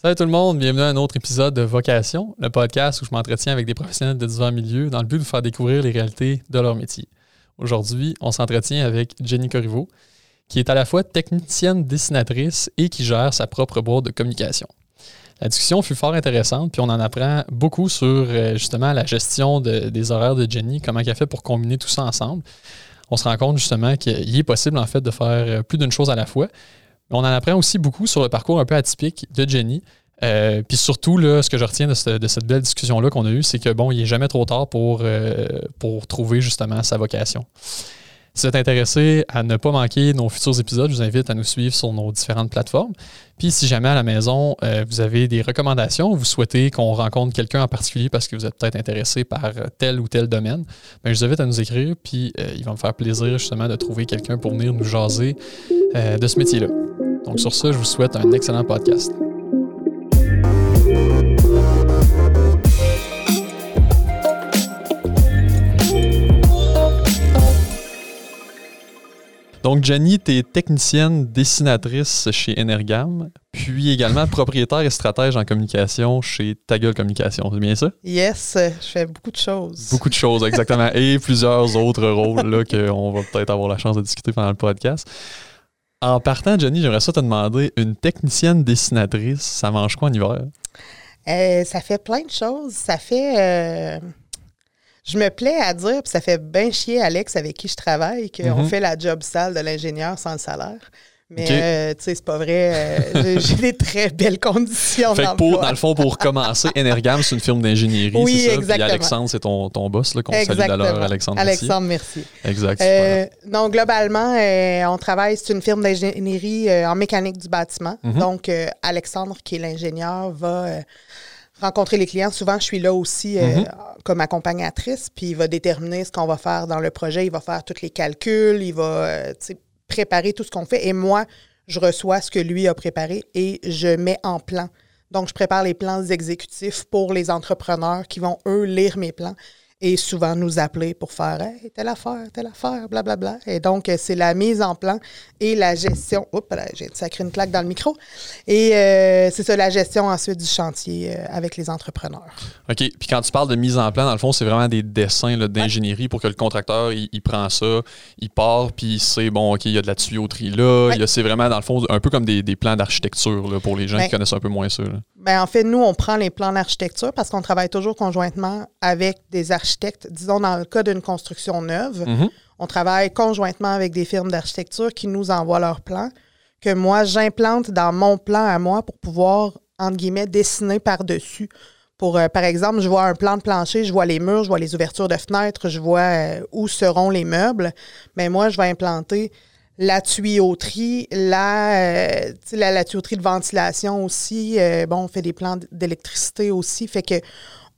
Salut tout le monde, bienvenue à un autre épisode de Vocation, le podcast où je m'entretiens avec des professionnels de divers milieux dans le but de vous faire découvrir les réalités de leur métier. Aujourd'hui, on s'entretient avec Jenny Corriveau, qui est à la fois technicienne dessinatrice et qui gère sa propre boîte de communication. La discussion fut fort intéressante, puis on en apprend beaucoup sur euh, justement la gestion des horaires de Jenny, comment elle fait pour combiner tout ça ensemble. On se rend compte justement qu'il est possible en fait de faire euh, plus d'une chose à la fois, on en apprend aussi beaucoup sur le parcours un peu atypique de Jenny. Euh, puis surtout, ce que je retiens de, cette belle discussion-là qu'on a eue, c'est que bon, il n'est jamais trop tard euh, pour trouver justement sa vocation. Si vous êtes intéressé à ne pas manquer nos futurs épisodes, je vous invite à nous suivre sur nos différentes plateformes. Puis si jamais à la maison, euh, vous avez des recommandations, vous souhaitez qu'on rencontre quelqu'un en particulier parce que vous êtes peut-être intéressé par tel ou tel domaine, bien, je vous invite à nous écrire, puis il va me faire plaisir justement de trouver quelqu'un pour venir nous jaser de ce métier-là. Donc sur ce, je vous souhaite un excellent podcast. Donc, Jenny, tu es technicienne dessinatrice chez Energam, puis également propriétaire et stratège en communication chez Tagueul Communication. C'est bien ça? Yes, je fais beaucoup de choses. Beaucoup de choses, exactement. et plusieurs autres rôles qu'on va peut-être avoir la chance de discuter pendant le podcast. En partant, Jenny, j'aimerais ça te demander, une technicienne dessinatrice, ça mange quoi en hiver? Euh, ça fait plein de choses. Ça fait. Euh, je me plais à dire, puis ça fait bien chier Alex avec qui je travaille, qu'on mhm. fait la job sale de l'ingénieur sans le salaire. Mais euh, tu sais, c'est pas vrai. Euh, j'ai des très belles conditions. Fait que pour, dans le fond, pour commencer, Energam, c'est une firme d'ingénierie. Oui, c'est ça? exactement. Puis Alexandre, c'est ton, ton boss, qu'on salue d'ailleurs, Alexandre. Alexandre, merci. Exact. Euh, donc, globalement, on travaille, c'est une firme d'ingénierie en mécanique du bâtiment. Mhm. Donc, Alexandre, qui est l'ingénieur, va rencontrer les clients. Souvent, je suis là aussi mhm. comme accompagnatrice, puis il va déterminer ce qu'on va faire dans le projet. Il va faire tous les calculs, il va préparer tout ce qu'on fait et moi, je reçois ce que lui a préparé et je mets en plan. Donc, je prépare les plans exécutifs pour les entrepreneurs qui vont, eux, lire mes plans et souvent nous appeler pour faire hey, telle affaire, telle affaire, blablabla. Bla, bla. Et donc, c'est la mise en plan et la gestion. Oups, j'ai sacré une claque dans le micro. Et euh, c'est ça, la gestion ensuite du chantier euh, avec les entrepreneurs. OK. Puis quand tu parles de mise en plan, dans le fond, c'est vraiment des dessins d'ingénierie pour que le contracteur, il, prend ça, il part, puis il sait, bon, OK, il y a de la tuyauterie là. C'est vraiment, dans le fond, un peu comme des, plans d'architecture pour les gens qui connaissent un peu moins ça. Ben, en fait, nous, on prend les plans d'architecture parce qu'on travaille toujours conjointement avec des architectes. Disons, dans le cas d'une construction neuve, mhm. on travaille conjointement avec des firmes d'architecture qui nous envoient leurs plans, que moi, j'implante dans mon plan à moi pour pouvoir, entre guillemets, dessiner par-dessus. Pour, euh, par exemple, je vois un plan de plancher, je vois les murs, je vois les ouvertures de fenêtres, je vois euh, où seront les meubles. Mais moi, je vais implanter la tuyauterie, la, euh, la, la, tuyauterie de ventilation aussi. Euh, bon, on fait des plans d'électricité aussi. Fait que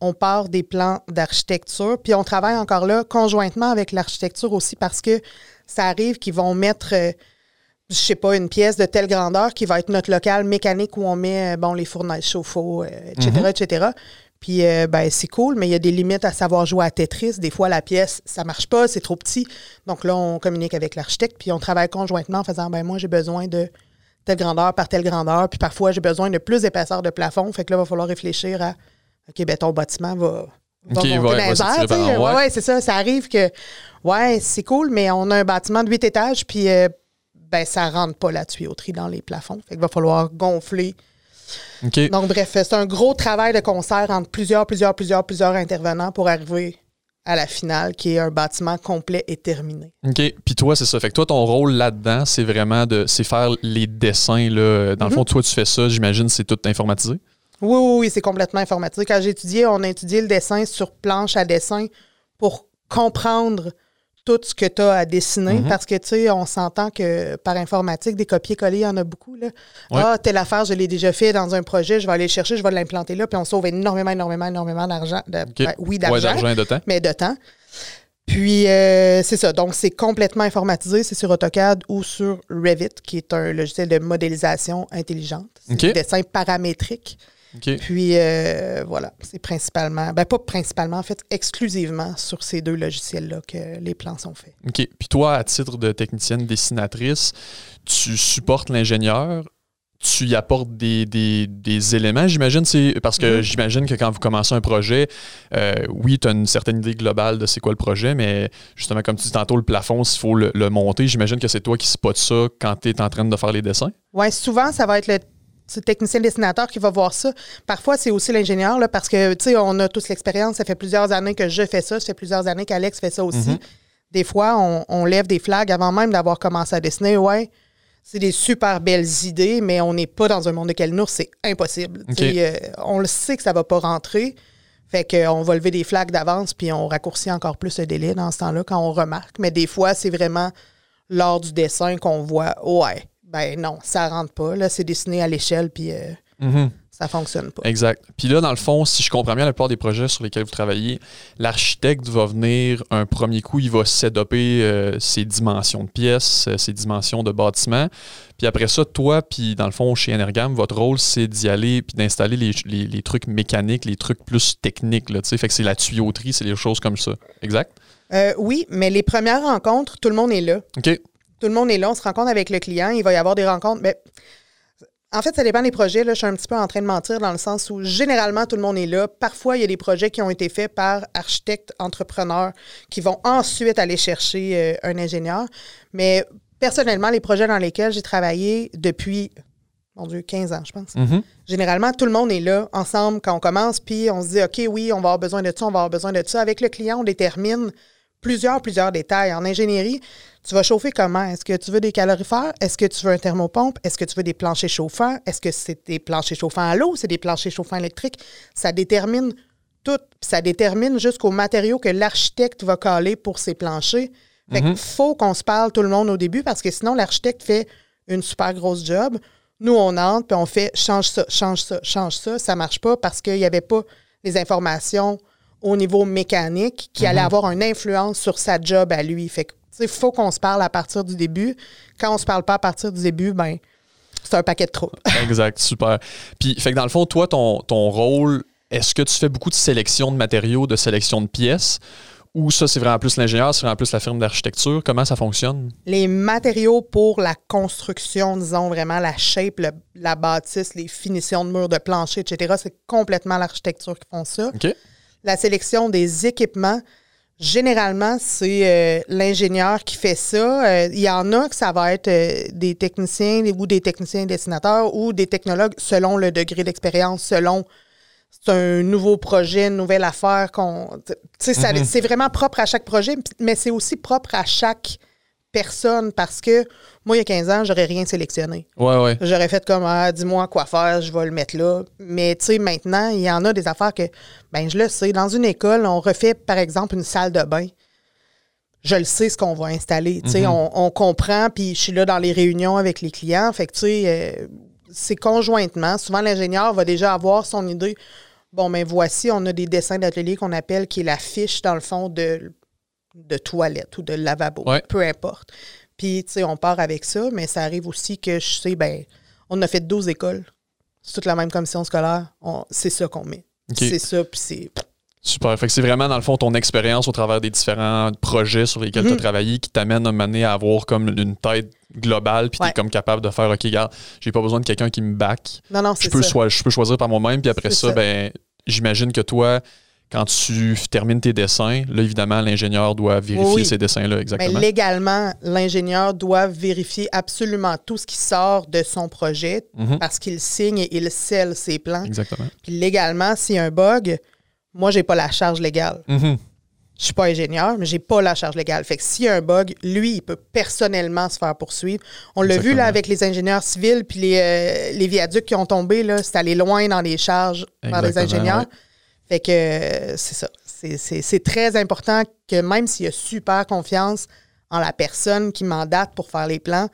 on part des plans d'architecture. Puis on travaille encore là conjointement avec l'architecture aussi parce que ça arrive qu'ils vont mettre, euh, je sais pas, une pièce de telle grandeur qui va être notre local mécanique où on met, bon, les fournaises chauffe-eau, etc., etc. Puis, euh, ben, c'est cool, mais il y a des limites à savoir jouer à Tetris. Des fois, la pièce, ça marche pas, c'est trop petit. Donc là, on communique avec l'architecte, puis on travaille conjointement en faisant, ben, moi, j'ai besoin de telle grandeur par telle grandeur, puis parfois, j'ai besoin de plus d'épaisseur de plafond. Fait que là, il va falloir réfléchir à, OK, ben, ton bâtiment va, va monter ouais, ouais, c'est ça. Ça arrive que, ouais, c'est cool, mais on a un bâtiment de huit étages, puis, euh, ben, ça rentre pas la tuyauterie dans les plafonds. Fait qu'il va falloir gonfler donc, bref, c'est un gros travail de concert entre plusieurs, plusieurs, plusieurs, plusieurs intervenants pour arriver à la finale, qui est un bâtiment complet et terminé. OK. Puis toi, c'est ça. Fait que toi, ton rôle là-dedans, c'est vraiment de c'est faire les dessins. Là. Dans le fond, mhm. toi, tu fais ça, j'imagine, c'est tout informatisé? Oui, oui, oui, c'est complètement informatisé. Quand j'ai étudié, on a étudié le dessin sur planche à dessin pour comprendre tout ce que tu as à dessiner mhm. parce que, tu sais, on s'entend que par informatique, des copier-coller, il y en a beaucoup. Là. Ah, telle affaire, je l'ai déjà fait dans un projet, je vais aller le chercher, je vais l'implanter là, puis on sauve énormément, énormément, énormément d'argent. Ben, oui, d'argent. et de temps. Mais de temps. Puis, euh, c'est ça. Donc, c'est complètement informatisé. C'est sur AutoCAD ou sur Revit, qui est un logiciel de modélisation intelligente. C'est dessin paramétrique. Puis euh, voilà, c'est principalement, ben pas principalement, en fait, exclusivement sur ces deux logiciels-là que les plans sont faits. OK. Puis toi, à titre de technicienne dessinatrice, tu supportes l'ingénieur, tu y apportes des, des, éléments, j'imagine. C'est parce que mhm. j'imagine que quand vous commencez un projet, euh, oui, tu as une certaine idée globale de c'est quoi le projet, mais justement, comme tu dis tantôt, le plafond, s'il faut le, monter, j'imagine que c'est toi qui spot ça quand tu es en train de faire les dessins? Oui, souvent, ça va être le technicien dessinateur qui va voir ça. Parfois, c'est aussi l'ingénieur, parce que, tu sais, on a tous l'expérience. Ça fait plusieurs années que je fais ça. Ça fait plusieurs années qu'Alex fait ça aussi. Mhm. Des fois, on, on, lève des flags avant même d'avoir commencé à dessiner. Ouais, c'est des super belles idées, mais on n'est pas dans un monde de Kalinours, c'est impossible. Euh, on le sait que ça va pas rentrer. Fait qu'on va lever des flaques d'avance, puis on raccourcit encore plus le délai dans ce temps-là quand on remarque. Mais des fois, c'est vraiment lors du dessin qu'on voit, ouais, ben non, ça rentre pas. Là, c'est dessiné à l'échelle, puis euh, mm-hmm ça fonctionne pas. Exact. Puis là, dans le fond, si je comprends bien la plupart des projets sur lesquels vous travaillez, l'architecte va venir un premier coup, il va s'adopter euh, ses dimensions de pièces, euh, ses dimensions de bâtiment. Puis après ça, toi, puis dans le fond, chez Energam, votre rôle, c'est d'y aller puis d'installer les, trucs mécaniques, les trucs plus techniques. Là, fait que c'est la tuyauterie, c'est les choses comme ça. Exact? Euh, oui, mais les premières rencontres, tout le monde est là. OK. Tout le monde est là, on se rencontre avec le client, il va y avoir des rencontres. Mais en fait, ça dépend des projets. Là. Je suis un petit peu en train de mentir dans le sens où généralement tout le monde est là. Parfois, il y a des projets qui ont été faits par architectes, entrepreneurs qui vont ensuite aller chercher euh, un ingénieur. Mais personnellement, les projets dans lesquels j'ai travaillé depuis, mon Dieu, 15 ans, je pense. Mm-hmm. Généralement, tout le monde est là ensemble quand on commence, puis on se dit, OK, oui, on va avoir besoin de ça, on va avoir besoin de ça. Avec le client, on détermine plusieurs, plusieurs détails. En ingénierie, tu vas chauffer comment? Est-ce que tu veux des calorifères? Est-ce que tu veux un thermopompe? Est-ce que tu veux des planchers chauffants? Est-ce que c'est des planchers chauffants à l'eau? C'est des planchers chauffants électriques? Ça détermine tout. Ça détermine jusqu'aux matériaux que l'architecte va coller pour ses planchers. Fait qu'il mhm. faut qu'on se parle tout le monde au début parce que sinon, l'architecte fait une super grosse job. Nous, on entre puis on fait change ça, change ça, change ça. Ça marche pas parce qu'il n'y avait pas les informations au niveau mécanique qui allait mhm. avoir une influence sur sa job à lui. Fait que, il faut qu'on se parle à partir du début. Quand on se parle pas à partir du début, ben, c'est un paquet de troupes. exact, super. Puis, fait que dans le fond, toi, ton, ton rôle, est-ce que tu fais beaucoup de sélection de matériaux, de sélection de pièces? Ou ça, c'est vraiment plus l'ingénieur, c'est vraiment plus la firme d'architecture? Comment ça fonctionne? Les matériaux pour la construction, disons vraiment la shape, la bâtisse, les finitions de murs, de plancher, etc., c'est complètement l'architecture qui font ça. OK la sélection des équipements, généralement, c'est euh, l'ingénieur qui fait ça. Euh, il y en a que ça va être euh, des techniciens ou des techniciens dessinateurs ou des technologues selon le degré d'expérience, selon c'est un nouveau projet, une nouvelle affaire qu'on. Mm-hmm. C'est vraiment propre à chaque projet, mais c'est aussi propre à chaque personne parce que moi, il y a 15 ans, j'aurais rien sélectionné. Ouais, ouais. J'aurais fait comme, ah, dis-moi quoi faire, je vais le mettre là. Mais tu sais, maintenant, il y en a des affaires que, ben, je le sais. Dans une école, on refait, par exemple, une salle de bain. Je le sais ce qu'on va installer. Tu sais, mhm. on, comprend, puis je suis là dans les réunions avec les clients. Fait que, tu sais, euh, c'est conjointement. Souvent, l'ingénieur va déjà avoir son idée. Bon, mais ben, voici, on a des dessins d'atelier qu'on appelle, qui est la fiche, dans le fond, de de toilette ou de lavabo, peu importe. Puis, tu sais, on part avec ça, mais ça arrive aussi que je sais, ben, on a fait 12 écoles. C'est toute la même commission scolaire. C'est ça qu'on met. C'est ça, puis c'est. Super. Fait que c'est vraiment, dans le fond, ton expérience au travers des différents projets sur lesquels tu as mhm. travaillé qui t'amène à mener à avoir comme une tête globale, puis tu es comme capable de faire, OK, regarde, j'ai pas besoin de quelqu'un qui me back. Non, non, je peux, ça. je peux choisir par moi-même, puis après ça, ben, j'imagine que toi, quand tu termines tes dessins, là, évidemment, l'ingénieur doit vérifier ces dessins-là, exactement. Mais légalement, l'ingénieur doit vérifier absolument tout ce qui sort de son projet mhm. parce qu'il signe et il scelle ses plans. Exactement. Puis légalement, s'il y a un bug, moi, j'ai pas la charge légale. Je mhm. Je suis pas ingénieur, mais j'ai pas la charge légale. Fait que s'il y a un bug, lui, il peut personnellement se faire poursuivre. On l'a vu là avec les ingénieurs civils puis les, euh, les viaducs qui ont tombé, là, c'est allé loin dans les charges par les ingénieurs. Fait que c'est ça. C'est très important que même s'il y a super confiance en la personne qui mandate pour faire les plans,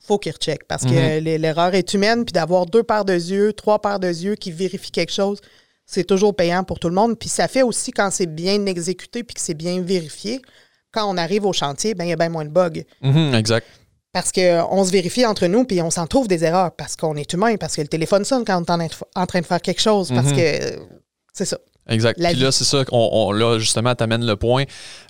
faut qu'il recheck parce que mhm. l'erreur est humaine. Puis d'avoir deux paires de yeux, trois paires de yeux qui vérifient quelque chose, c'est toujours payant pour tout le monde. Puis ça fait aussi quand c'est bien exécuté puis que c'est bien vérifié, quand on arrive au chantier, ben il y a bien moins de bugs. Mhm, exact. Parce qu'on se vérifie entre nous, puis on s'en trouve des erreurs, parce qu'on est humain, parce que le téléphone sonne quand on est en train de faire quelque chose, parce mhm. que c'est ça. Exact. Puis là, c'est ça, on, là, justement, tu amènes le point.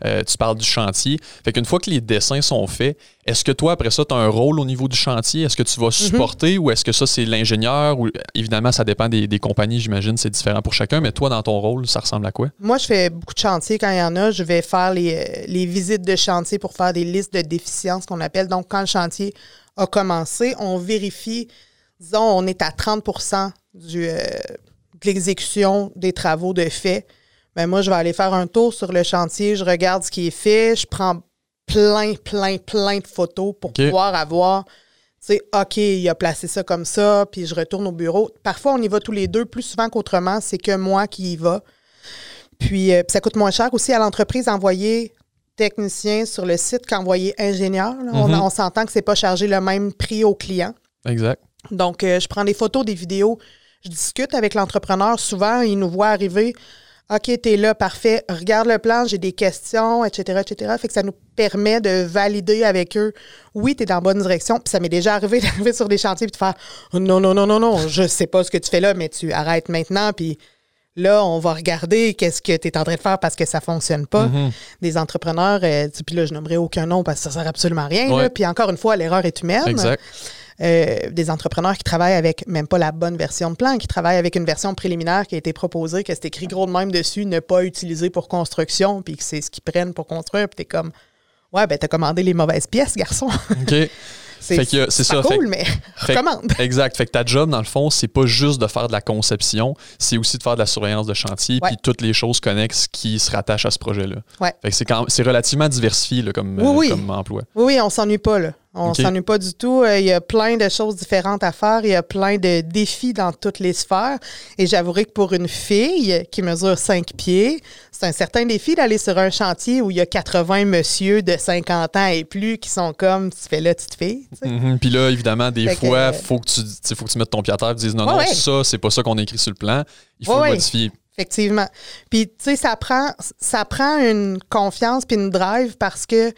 Euh, tu parles du chantier. Fait qu'une fois que les dessins sont faits, est-ce que toi, après ça, tu as un rôle au niveau du chantier? Est-ce que tu vas mhm. supporter ou est-ce que ça, c'est l'ingénieur? Ou, évidemment, ça dépend des, compagnies, j'imagine, c'est différent pour chacun, mais toi, dans ton rôle, ça ressemble à quoi? Moi, je fais beaucoup de chantiers quand il y en a. Je vais faire les, euh, les visites de chantier pour faire des listes de déficiences qu'on appelle. Donc, quand le chantier a commencé, on vérifie, disons, on est à 30% du, euh, l'exécution des travaux de fait. Ben moi, je vais aller faire un tour sur le chantier, je regarde ce qui est fait, je prends plein, plein, plein de photos pour pouvoir avoir, tu sais, OK, il a placé ça comme ça, puis je retourne au bureau. Parfois, on y va tous les deux, plus souvent qu'autrement, c'est que moi qui y va. Puis, euh, ça coûte moins cher aussi à l'entreprise d'envoyer technicien sur le site qu'envoyer ingénieur. on, mm-hmm. on s'entend que c'est pas chargé le même prix au client. Exact. Donc, euh, je prends des photos, des vidéos, je discute avec l'entrepreneur. Souvent, il nous voit arriver. OK, t'es là, parfait. Regarde le plan, j'ai des questions, etc., etc. Fait que ça nous permet de valider avec eux. Oui, t'es dans la bonne direction. Puis ça m'est déjà arrivé d'arriver sur des chantiers et de faire non, non, non, non, non, je sais pas ce que tu fais là, mais tu arrêtes maintenant. Puis là, on va regarder qu'est-ce que tu es en train de faire parce que ça fonctionne pas. Mm-hmm. Des entrepreneurs, euh, puis là, je nommerai aucun nom parce que ça sert absolument à rien. Puis encore une fois, l'erreur est humaine. Exact. Euh, des entrepreneurs qui travaillent avec même pas la bonne version de plan, qui travaillent avec une version préliminaire qui a été proposée, que c'est écrit gros de même dessus, ne pas utiliser pour construction, puis que c'est ce qu'ils prennent pour construire, puis t'es comme, ouais, ben t'as commandé les mauvaises pièces, garçon. OK. C'est ça. cool, mais recommande. exact. Fait que ta job, dans le fond, c'est pas juste de faire de la conception, c'est aussi de faire de la surveillance de chantier, puis toutes les choses connexes qui se rattachent à ce projet-là. Ouais. Fait que c'est relativement diversifié là, comme, euh, comme emploi. Oui, oui, on s'ennuie pas. Là. On ne s'ennuie pas du tout. Euh, il y a plein de choses différentes à faire. Il y a plein de défis dans toutes les sphères. Et j'avouerai que pour une fille qui mesure 5 pieds, c'est un certain défi d'aller sur un chantier où il y a 80 monsieur de 50 ans et plus qui sont comme tu fais là, petite fille. Mm-hmm. Puis là, évidemment, des fois, il faut, que tu, faut que tu mettes ton pied à terre et dises non, non, ça, c'est pas ça qu'on écrit sur le plan. Il faut le modifier. Effectivement. Puis, tu sais, ça prend, ça prend une confiance puis une drive parce que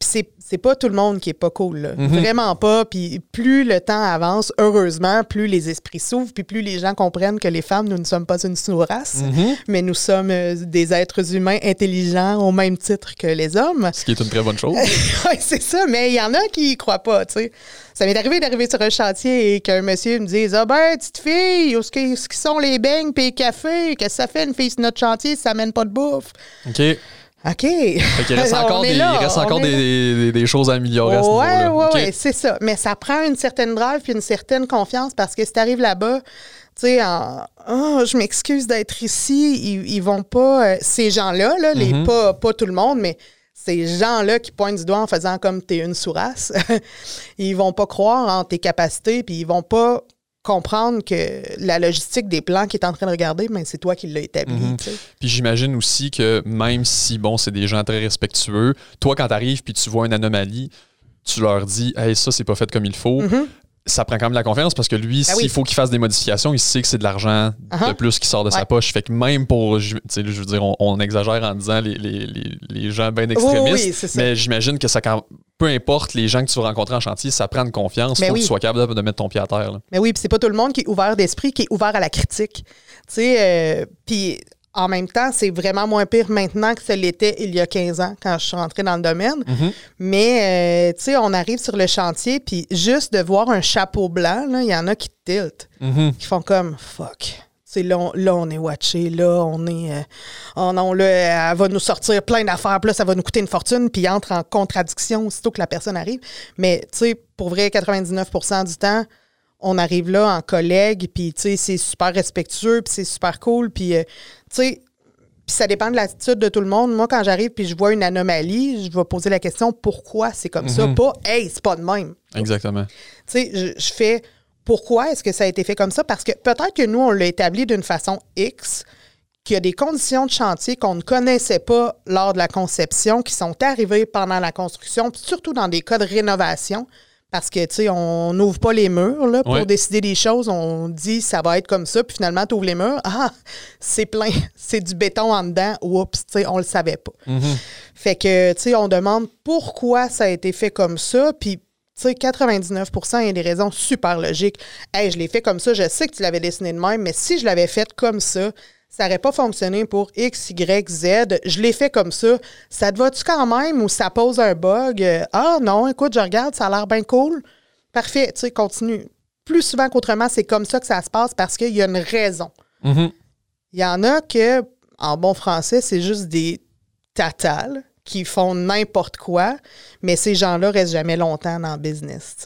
c'est c'est pas tout le monde qui est pas cool. Mhm. Vraiment pas. Puis plus le temps avance, heureusement, plus les esprits s'ouvrent, puis plus les gens comprennent que les femmes, nous ne sommes pas une sous-race, mhm. mais nous sommes euh, des êtres humains intelligents au même titre que les hommes. Ce qui est une très bonne chose. oui, c'est ça. Mais il y en a qui y croient pas, tu sais. Ça m'est arrivé d'arriver sur un chantier et qu'un monsieur me dise Ah ben, petite fille, où ce qui sont les beignes puis les cafés? Qu'est-ce que ça fait une fille sur notre chantier si ça mène pas de bouffe? OK. OK. Fait il reste encore, des, il reste encore des, des, choses à améliorer à ce niveau-là. Oui, oui, c'est ça. Mais ça prend une certaine drive puis une certaine confiance parce que si tu arrives là-bas, tu sais, en oh, je m'excuse d'être ici, ils, ils, vont pas. Euh, ces gens-là, là, les, mm-hmm. pas, pas tout le monde, mais ces gens-là qui pointent du doigt en faisant comme t'es une sourasse, ils vont pas croire en tes capacités, puis ils vont pas comprendre que la logistique des plans qu'il est en train de regarder, ben, c'est toi qui l'as établi. Mhm. Puis j'imagine aussi que même si, bon, c'est des gens très respectueux, toi, quand tu arrives puis tu vois une anomalie, tu leur dis, hey, ça, c'est pas fait comme il faut. Mhm ça prend quand même la confiance parce que lui, ben s'il faut qu'il fasse des modifications, il sait que c'est de l'argent de uh-huh. plus qui sort de sa poche. Fait que même pour, je, je veux dire, on, exagère en disant les, les, les, gens bien extrémistes, mais j'imagine que ça, quand, peu importe les gens que tu vas rencontrer en chantier, ça prend de confiance pour que tu sois capable de, mettre ton pied à terre. Mais oui, puis c'est pas tout le monde qui est ouvert d'esprit, qui est ouvert à la critique. Tu sais, euh, puis en même temps, c'est vraiment moins pire maintenant que ce l'était il y a 15 ans quand je suis rentrée dans le domaine. Mm-hmm. Mais, euh, tu sais, on arrive sur le chantier, puis juste de voir un chapeau blanc, il y en a qui tiltent, mm-hmm. qui font comme fuck. Là on, là, on est watché, là, on est. Euh, oh non, là, elle va nous sortir plein d'affaires, puis là, ça va nous coûter une fortune, puis entre en contradiction aussitôt que la personne arrive. Mais, tu sais, pour vrai, 99% du temps, on arrive là en collègue, puis tu sais, c'est super respectueux, puis c'est super cool, puis euh, tu sais, puis ça dépend de l'attitude de tout le monde. Moi, quand j'arrive puis je vois une anomalie, je vais poser la question pourquoi c'est comme ça, mhm. pas hey, c'est pas de même. Exactement. Tu sais, je, fais pourquoi est-ce que ça a été fait comme ça? Parce que peut-être que nous, on l'a établi d'une façon X, qu'il y a des conditions de chantier qu'on ne connaissait pas lors de la conception, qui sont arrivées pendant la construction, surtout dans des cas de rénovation. Parce que, tu sais, on n'ouvre pas les murs là, pour décider des choses. On dit ça va être comme ça, puis finalement, tu ouvres les murs. Ah, c'est plein. C'est du béton en dedans. Oups, tu sais, on le savait pas. Mm-hmm. Fait que, tu sais, on demande pourquoi ça a été fait comme ça, puis tu sais, 99% il y a des raisons super logiques. Hey, je l'ai fait comme ça, je sais que tu l'avais dessiné de même, mais si je l'avais fait comme ça, ça n'aurait pas fonctionné pour X, Y, Z. Je l'ai fait comme ça. Ça te va-tu quand même ou ça pose un bug? Ah non, écoute, je regarde, ça a l'air bien cool. Parfait, tu sais, continue. Plus souvent qu'autrement, c'est comme ça que ça se passe parce qu'il y a une raison. Mhm. Il y en a que, en bon français, c'est juste des tatales qui font n'importe quoi, mais ces gens-là restent jamais longtemps dans le business.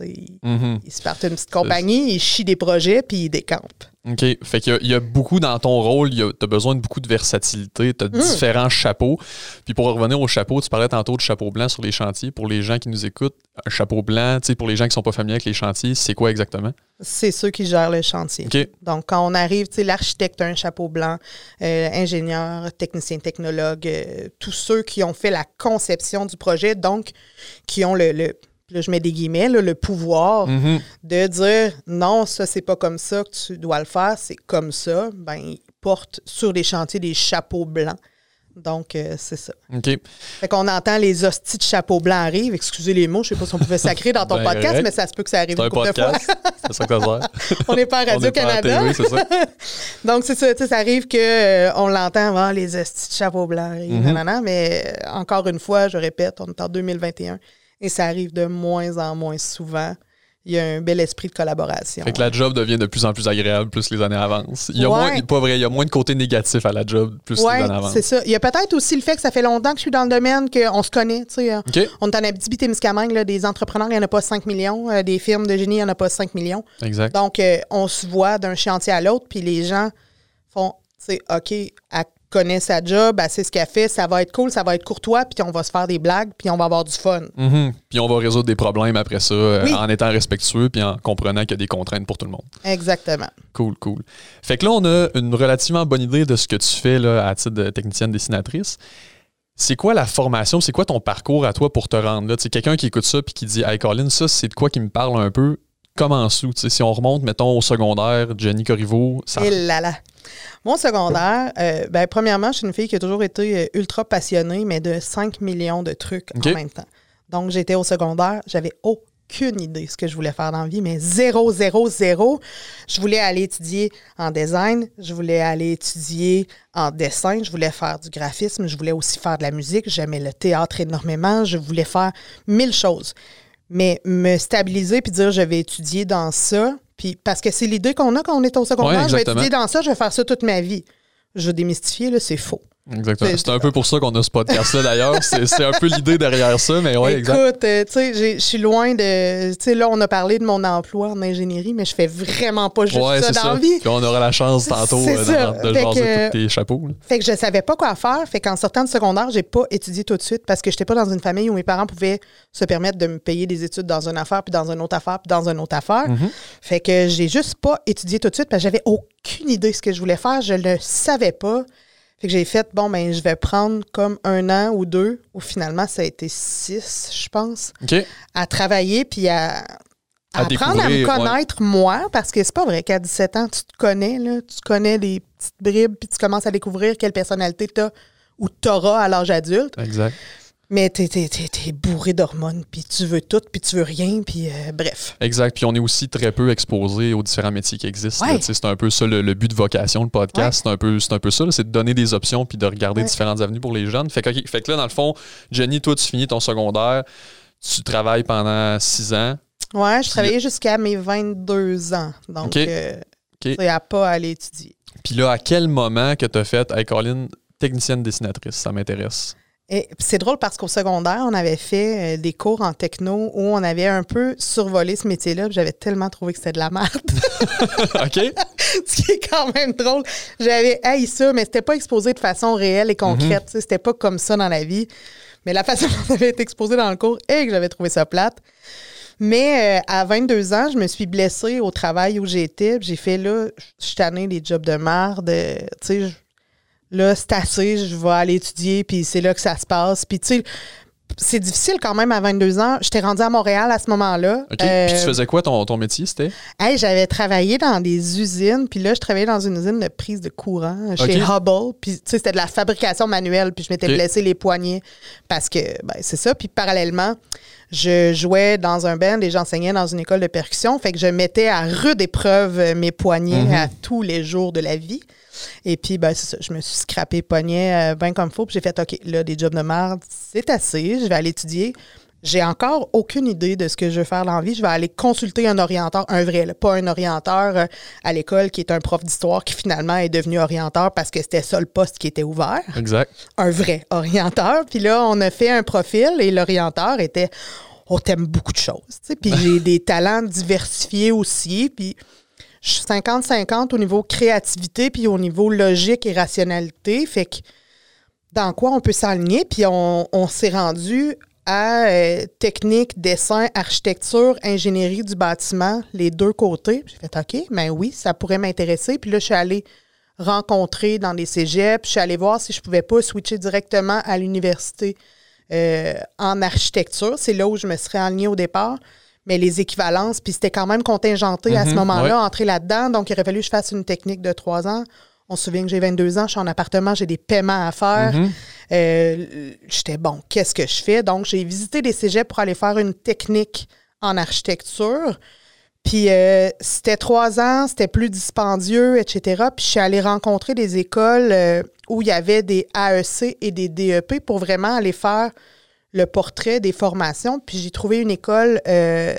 Mhm. Ils se partent une petite compagnie, ils chient des projets, puis ils décampent. OK. Fait qu'il y a- il y, a beaucoup dans ton rôle, tu as besoin de beaucoup de versatilité, tu as Mm. différents chapeaux. Puis pour revenir au chapeau, tu parlais tantôt de chapeau blanc sur les chantiers. Pour les gens qui nous écoutent, un chapeau blanc, tu sais, pour les gens qui sont pas familiers avec les chantiers, c'est quoi exactement? C'est ceux qui gèrent le chantier. OK. Donc, quand on arrive, tu sais, l'architecte a un chapeau blanc, euh, ingénieur, technicien, technologue, euh, tous ceux qui ont fait la conception du projet, donc qui ont le, le- là, je mets des guillemets, là, le pouvoir Mhm. de dire non, ça, c'est pas comme ça que tu dois le faire, c'est comme ça. Ben, ils portent sur les chantiers des chapeaux blancs. Donc, euh, c'est ça. OK. Fait qu'on entend les hosties de chapeaux blancs arrivent. Excusez les mots, je sais pas si on pouvait sacrer dans ton Ben, podcast, mais ça se peut que ça arrive un une de fois. c'est ça que ça sert. On n'est pas à On Radio-Canada. TV, c'est ça. Donc, c'est ça, tu sais, ça arrive qu'on l'entend, ah, les hosties de chapeaux blancs, et Mhm. nanana, mais euh, encore une fois, je répète, on est en 2021 et ça arrive de moins en moins souvent. Il y a un bel esprit de collaboration. Fait que la job devient de plus en plus agréable plus les années avancent. Il y a, Ouais. moins, pas vrai, il y a moins de côté négatif à la job plus les années avancent. c'est ça. Il y a peut-être aussi le fait que ça fait longtemps que je suis dans le domaine, qu'on se connaît. tu sais. euh, OK. On est en Abitibi-Témiscamingue, des entrepreneurs, il n'y en a pas 5 millions. euh, des firmes de génie, il n'y en a pas 5 millions. Exact. Donc, euh, on se voit d'un chantier à l'autre, puis les gens font, tu sais, OK, elle connaît sa job, elle sait ce qu'elle fait, ça va être cool, ça va être courtois, puis on va se faire des blagues, puis on va avoir du fun. Mhm. Puis on va résoudre des problèmes après ça euh, en étant respectueux puis en comprenant qu'il y a des contraintes pour tout le monde. Exactement. Cool, cool. Fait que là, on a une relativement bonne idée de ce que tu fais là, à titre de technicienne dessinatrice. C'est quoi la formation? C'est quoi ton parcours à toi pour te rendre là? Tu sais, quelqu'un qui écoute ça puis qui dit Hey Colin, ça, c'est de quoi qui me parle un peu. Commence où? Tu sais, si on remonte, mettons, au secondaire, Jenny Corriveau, ça. Et là là. Mon secondaire, euh, ben, premièrement, je suis une fille qui a toujours été euh, ultra passionnée, mais de 5 millions de trucs en même temps. Donc, j'étais au secondaire, j'avais aucune idée de ce que je voulais faire dans la vie, mais zéro, zéro, zéro. Je voulais aller étudier en design, je voulais aller étudier en dessin, je voulais faire du graphisme, je voulais aussi faire de la musique, j'aimais le théâtre énormément, je voulais faire mille choses. Mais me stabiliser puis dire je vais étudier dans ça, puis parce que c'est l'idée qu'on a quand on est au secondaire, Ouais, je vais étudier dans ça, je vais faire ça toute ma vie. Je vais démystifier, là, c'est faux. Exactement. C'est- un peu pour ça qu'on a ce podcast-là d'ailleurs. C'est un peu l'idée derrière ça, mais ouais, exact. Écoute, euh, tu sais, je suis loin de. Tu sais, là, on a parlé de mon emploi en ingénierie, mais je fais vraiment pas juste Ouais, ça dans ça. la vie. Puis on aura la chance tantôt euh, de, de Fait jaser que- tous tes chapeaux. là. Fait que je savais pas quoi faire. Fait qu'en sortant du secondaire, j'ai pas étudié tout de suite parce que j'étais pas dans une famille où mes parents pouvaient se permettre de me payer des études dans une affaire, puis dans une autre affaire, puis dans une autre affaire. Mhm. Fait que j'ai juste pas étudié tout de suite parce que j'avais aucune idée de ce que je voulais faire. Je le savais pas. Fait que j'ai fait, bon, ben, je vais prendre comme un an ou deux, ou finalement, ça a été six, je pense, à travailler puis à, À à apprendre à me connaître moi, parce que c'est pas vrai qu'à 17 ans, tu te connais, là, tu connais des petites bribes, puis tu commences à découvrir quelle personnalité tu as ou t'auras à l'âge adulte. Exact. Mais t'es, t'es bourré d'hormones, puis tu veux tout, puis tu veux rien, puis euh, bref. Exact. Puis on est aussi très peu exposé aux différents métiers qui existent. Ouais. C'est un peu ça le, le but de vocation, le podcast. C'est un peu, un peu ça. C'est de donner des options puis de regarder Ouais. différentes avenues pour les jeunes. Fait que, fait que là, dans le fond, Jenny, toi, tu finis ton secondaire. Tu travailles pendant six ans. Ouais, je travaillais jusqu'à mes 22 ans. Donc, OK. euh, OK. c'est à pas aller étudier. Puis là, à quel moment que tu as fait, hey, Colin, technicienne dessinatrice, ça m'intéresse. Et c'est drôle parce qu'au secondaire, on avait fait euh, des cours en techno où on avait un peu survolé ce métier-là. puis J'avais tellement trouvé que c'était de la merde. OK? ce qui est quand même drôle. J'avais haï ça, mais c'était pas exposé de façon réelle et concrète. tu sais, C'était pas comme ça dans la vie. Mais la façon dont ça avait été exposé dans le cours et que j'avais trouvé ça plate. Mais euh, à 22 ans, je me suis blessée au travail où j'étais. J'ai fait là, je suis tannée des jobs de merde. euh, Tu sais, là, c'est assez, je vais aller étudier, puis c'est là que ça se passe. Puis tu sais, c'est difficile quand même à 22 ans. J'étais rendue à Montréal à ce moment-là. OK. Euh, Puis tu faisais quoi ton, ton métier, c'était? Hey, j'avais travaillé dans des usines, puis là, je travaillais dans une usine de prise de courant euh, chez. Hubble. Puis, tu sais, c'était de la fabrication manuelle, puis je m'étais blessé les poignets parce que, ben, c'est ça. Puis, parallèlement, Je jouais dans un band et j'enseignais dans une école de percussion. Fait que je mettais à rude épreuve mes poignets Mhm. à tous les jours de la vie. Et puis, ben, c'est ça, je me suis scrappé poignet euh, bien comme faut. Puis j'ai fait, OK, là, des jobs de merde, c'est assez. Je vais aller étudier. J'ai encore aucune idée de ce que je veux faire dans la vie. Je vais aller consulter un orienteur, un vrai, là, pas un orienteur euh, à l'école qui est un prof d'histoire qui finalement est devenu orienteur parce que c'était ça le poste qui était ouvert. Exact. Un vrai orienteur. Puis là, on a fait un profil et l'orienteur était Oh, t'aimes beaucoup de choses. Puis j'ai des talents diversifiés aussi. Puis je suis 50-50 au niveau créativité puis au niveau logique et rationalité. Fait que dans quoi on peut s'aligner? Puis on, s'est rendu à euh, technique, dessin, architecture, ingénierie du bâtiment, les deux côtés. J'ai fait OK, ben oui, ça pourrait m'intéresser. Puis là, je suis allée rencontrer dans des cégeps. Je suis allée voir si je pouvais pas switcher directement à l'université euh, en architecture. C'est là où je me serais alignée au départ. Mais les équivalences, puis c'était quand même contingenté à ce Mhm, moment-là, ouais. entrer là-dedans. Donc, il aurait fallu que je fasse une technique de trois ans. On se souvient que j'ai 22 ans, je suis en appartement, j'ai des paiements à faire. Mhm. Euh, J'étais bon, qu'est-ce que je fais? Donc, j'ai visité des cégeps pour aller faire une technique en architecture. Puis, euh, c'était trois ans, c'était plus dispendieux, etc. Puis, je suis allée rencontrer des écoles euh, où il y avait des AEC et des DEP pour vraiment aller faire le portrait des formations. Puis, j'ai trouvé une école. Euh,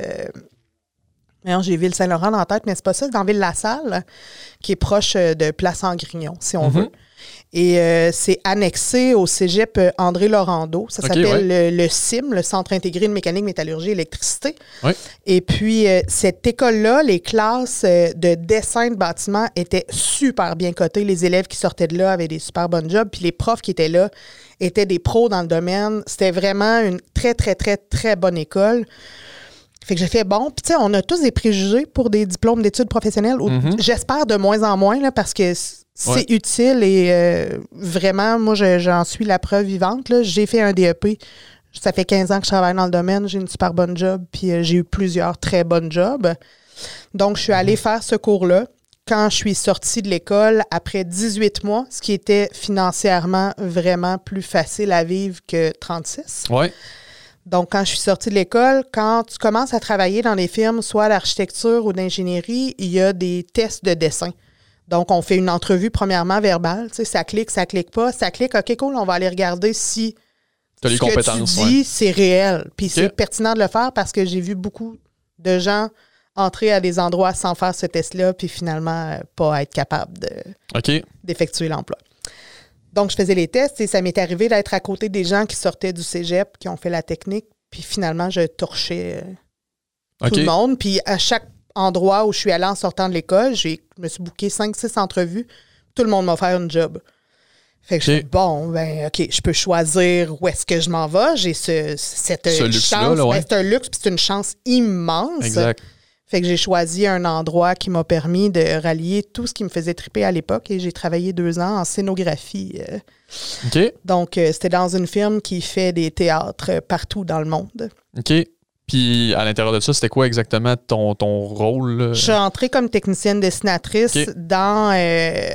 j'ai Ville-Saint-Laurent dans la tête, mais c'est pas ça, c'est dans Ville-la-Salle, qui est proche euh, de Place-en-Grignon, si on Mhm. veut. Et euh, c'est annexé au cégep euh, André Laurando. Ça s'appelle le, le CIM, le Centre intégré de mécanique, métallurgie, électricité. Oui. Et puis, euh, cette école-là, les classes euh, de dessin de bâtiment étaient super bien cotées. Les élèves qui sortaient de là avaient des super bonnes jobs. Puis les profs qui étaient là étaient des pros dans le domaine. C'était vraiment une très, très, très, très bonne école. Fait que j'ai fait bon. Puis, tu sais, on a tous des préjugés pour des diplômes d'études professionnelles. Mhm. J'espère de moins en moins, là, parce que c'est Ouais. utile et euh, vraiment, moi, je- j'en suis la preuve vivante. J'ai fait un DEP. Ça fait 15 ans que je travaille dans le domaine. J'ai une super bonne job. Puis, euh, j'ai eu plusieurs très bonnes jobs. Donc, je suis allée faire ce cours-là. Quand je suis sortie de l'école, après 18 mois, ce qui était financièrement vraiment plus facile à vivre que 36. Ouais. Donc, quand je suis sortie de l'école, quand tu commences à travailler dans des firmes, soit d'architecture ou d'ingénierie, il y a des tests de dessin. Donc, on fait une entrevue premièrement verbale. Tu sais, ça clique, ça clique pas. Ça clique, OK, cool, on va aller regarder si les ce que tu ouais. dis, c'est réel. Puis c'est pertinent de le faire parce que j'ai vu beaucoup de gens entrer à des endroits sans faire ce test-là, puis finalement, euh, pas être capable de, d'effectuer l'emploi. Donc, je faisais les tests et ça m'est arrivé d'être à côté des gens qui sortaient du cégep, qui ont fait la technique, puis finalement, je torchais euh, tout le monde. Puis à chaque endroit où je suis allée en sortant de l'école, je me suis booké 5-6 entrevues. Tout le monde m'a offert une job. Fait que je bon, ben, OK, je peux choisir où est-ce que je m'en vais. J'ai ce, cette Ce chance. là, ouais. Ben, c'est un luxe, puis c'est une chance immense. Exact. Fait que j'ai choisi un endroit qui m'a permis de rallier tout ce qui me faisait triper à l'époque et j'ai travaillé deux ans en scénographie. euh. OK. Donc, euh, c'était dans une firme qui fait des théâtres euh, partout dans le monde. OK. Puis à l'intérieur de ça, c'était quoi exactement ton, ton rôle? là? Je suis entrée comme technicienne dessinatrice dans, euh,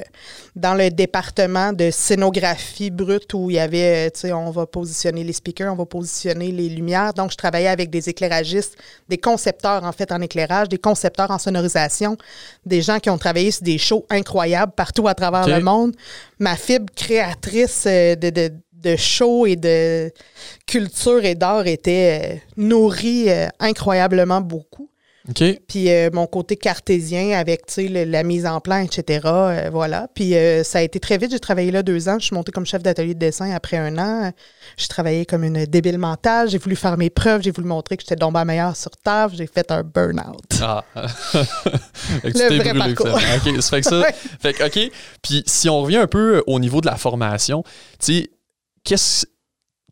dans le département de scénographie brute où il y avait, euh, tu sais, on va positionner les speakers, on va positionner les lumières. Donc, je travaillais avec des éclairagistes, des concepteurs en fait en éclairage, des concepteurs en sonorisation, des gens qui ont travaillé sur des shows incroyables partout à travers le monde. Ma fibre créatrice euh, de, de, de shows et de culture et d'art était euh, nourrie euh, incroyablement beaucoup. OK. Puis euh, mon côté cartésien avec le- la mise en plan, etc. euh, voilà. Puis euh, ça a été très vite. J'ai travaillé là deux ans. Je suis montée comme chef d'atelier de dessin après un an. J'ai travaillé comme une débile mentale. J'ai voulu faire mes preuves. J'ai voulu montrer que j'étais donc meilleure sur table. J'ai fait un burn-out. Ah. Fait que tu Le t'es vrai brûlé, parcours. OK. Ça fait que ça. Fait que, OK. Puis si on revient un peu au niveau de la formation, tu sais, qu'est-ce.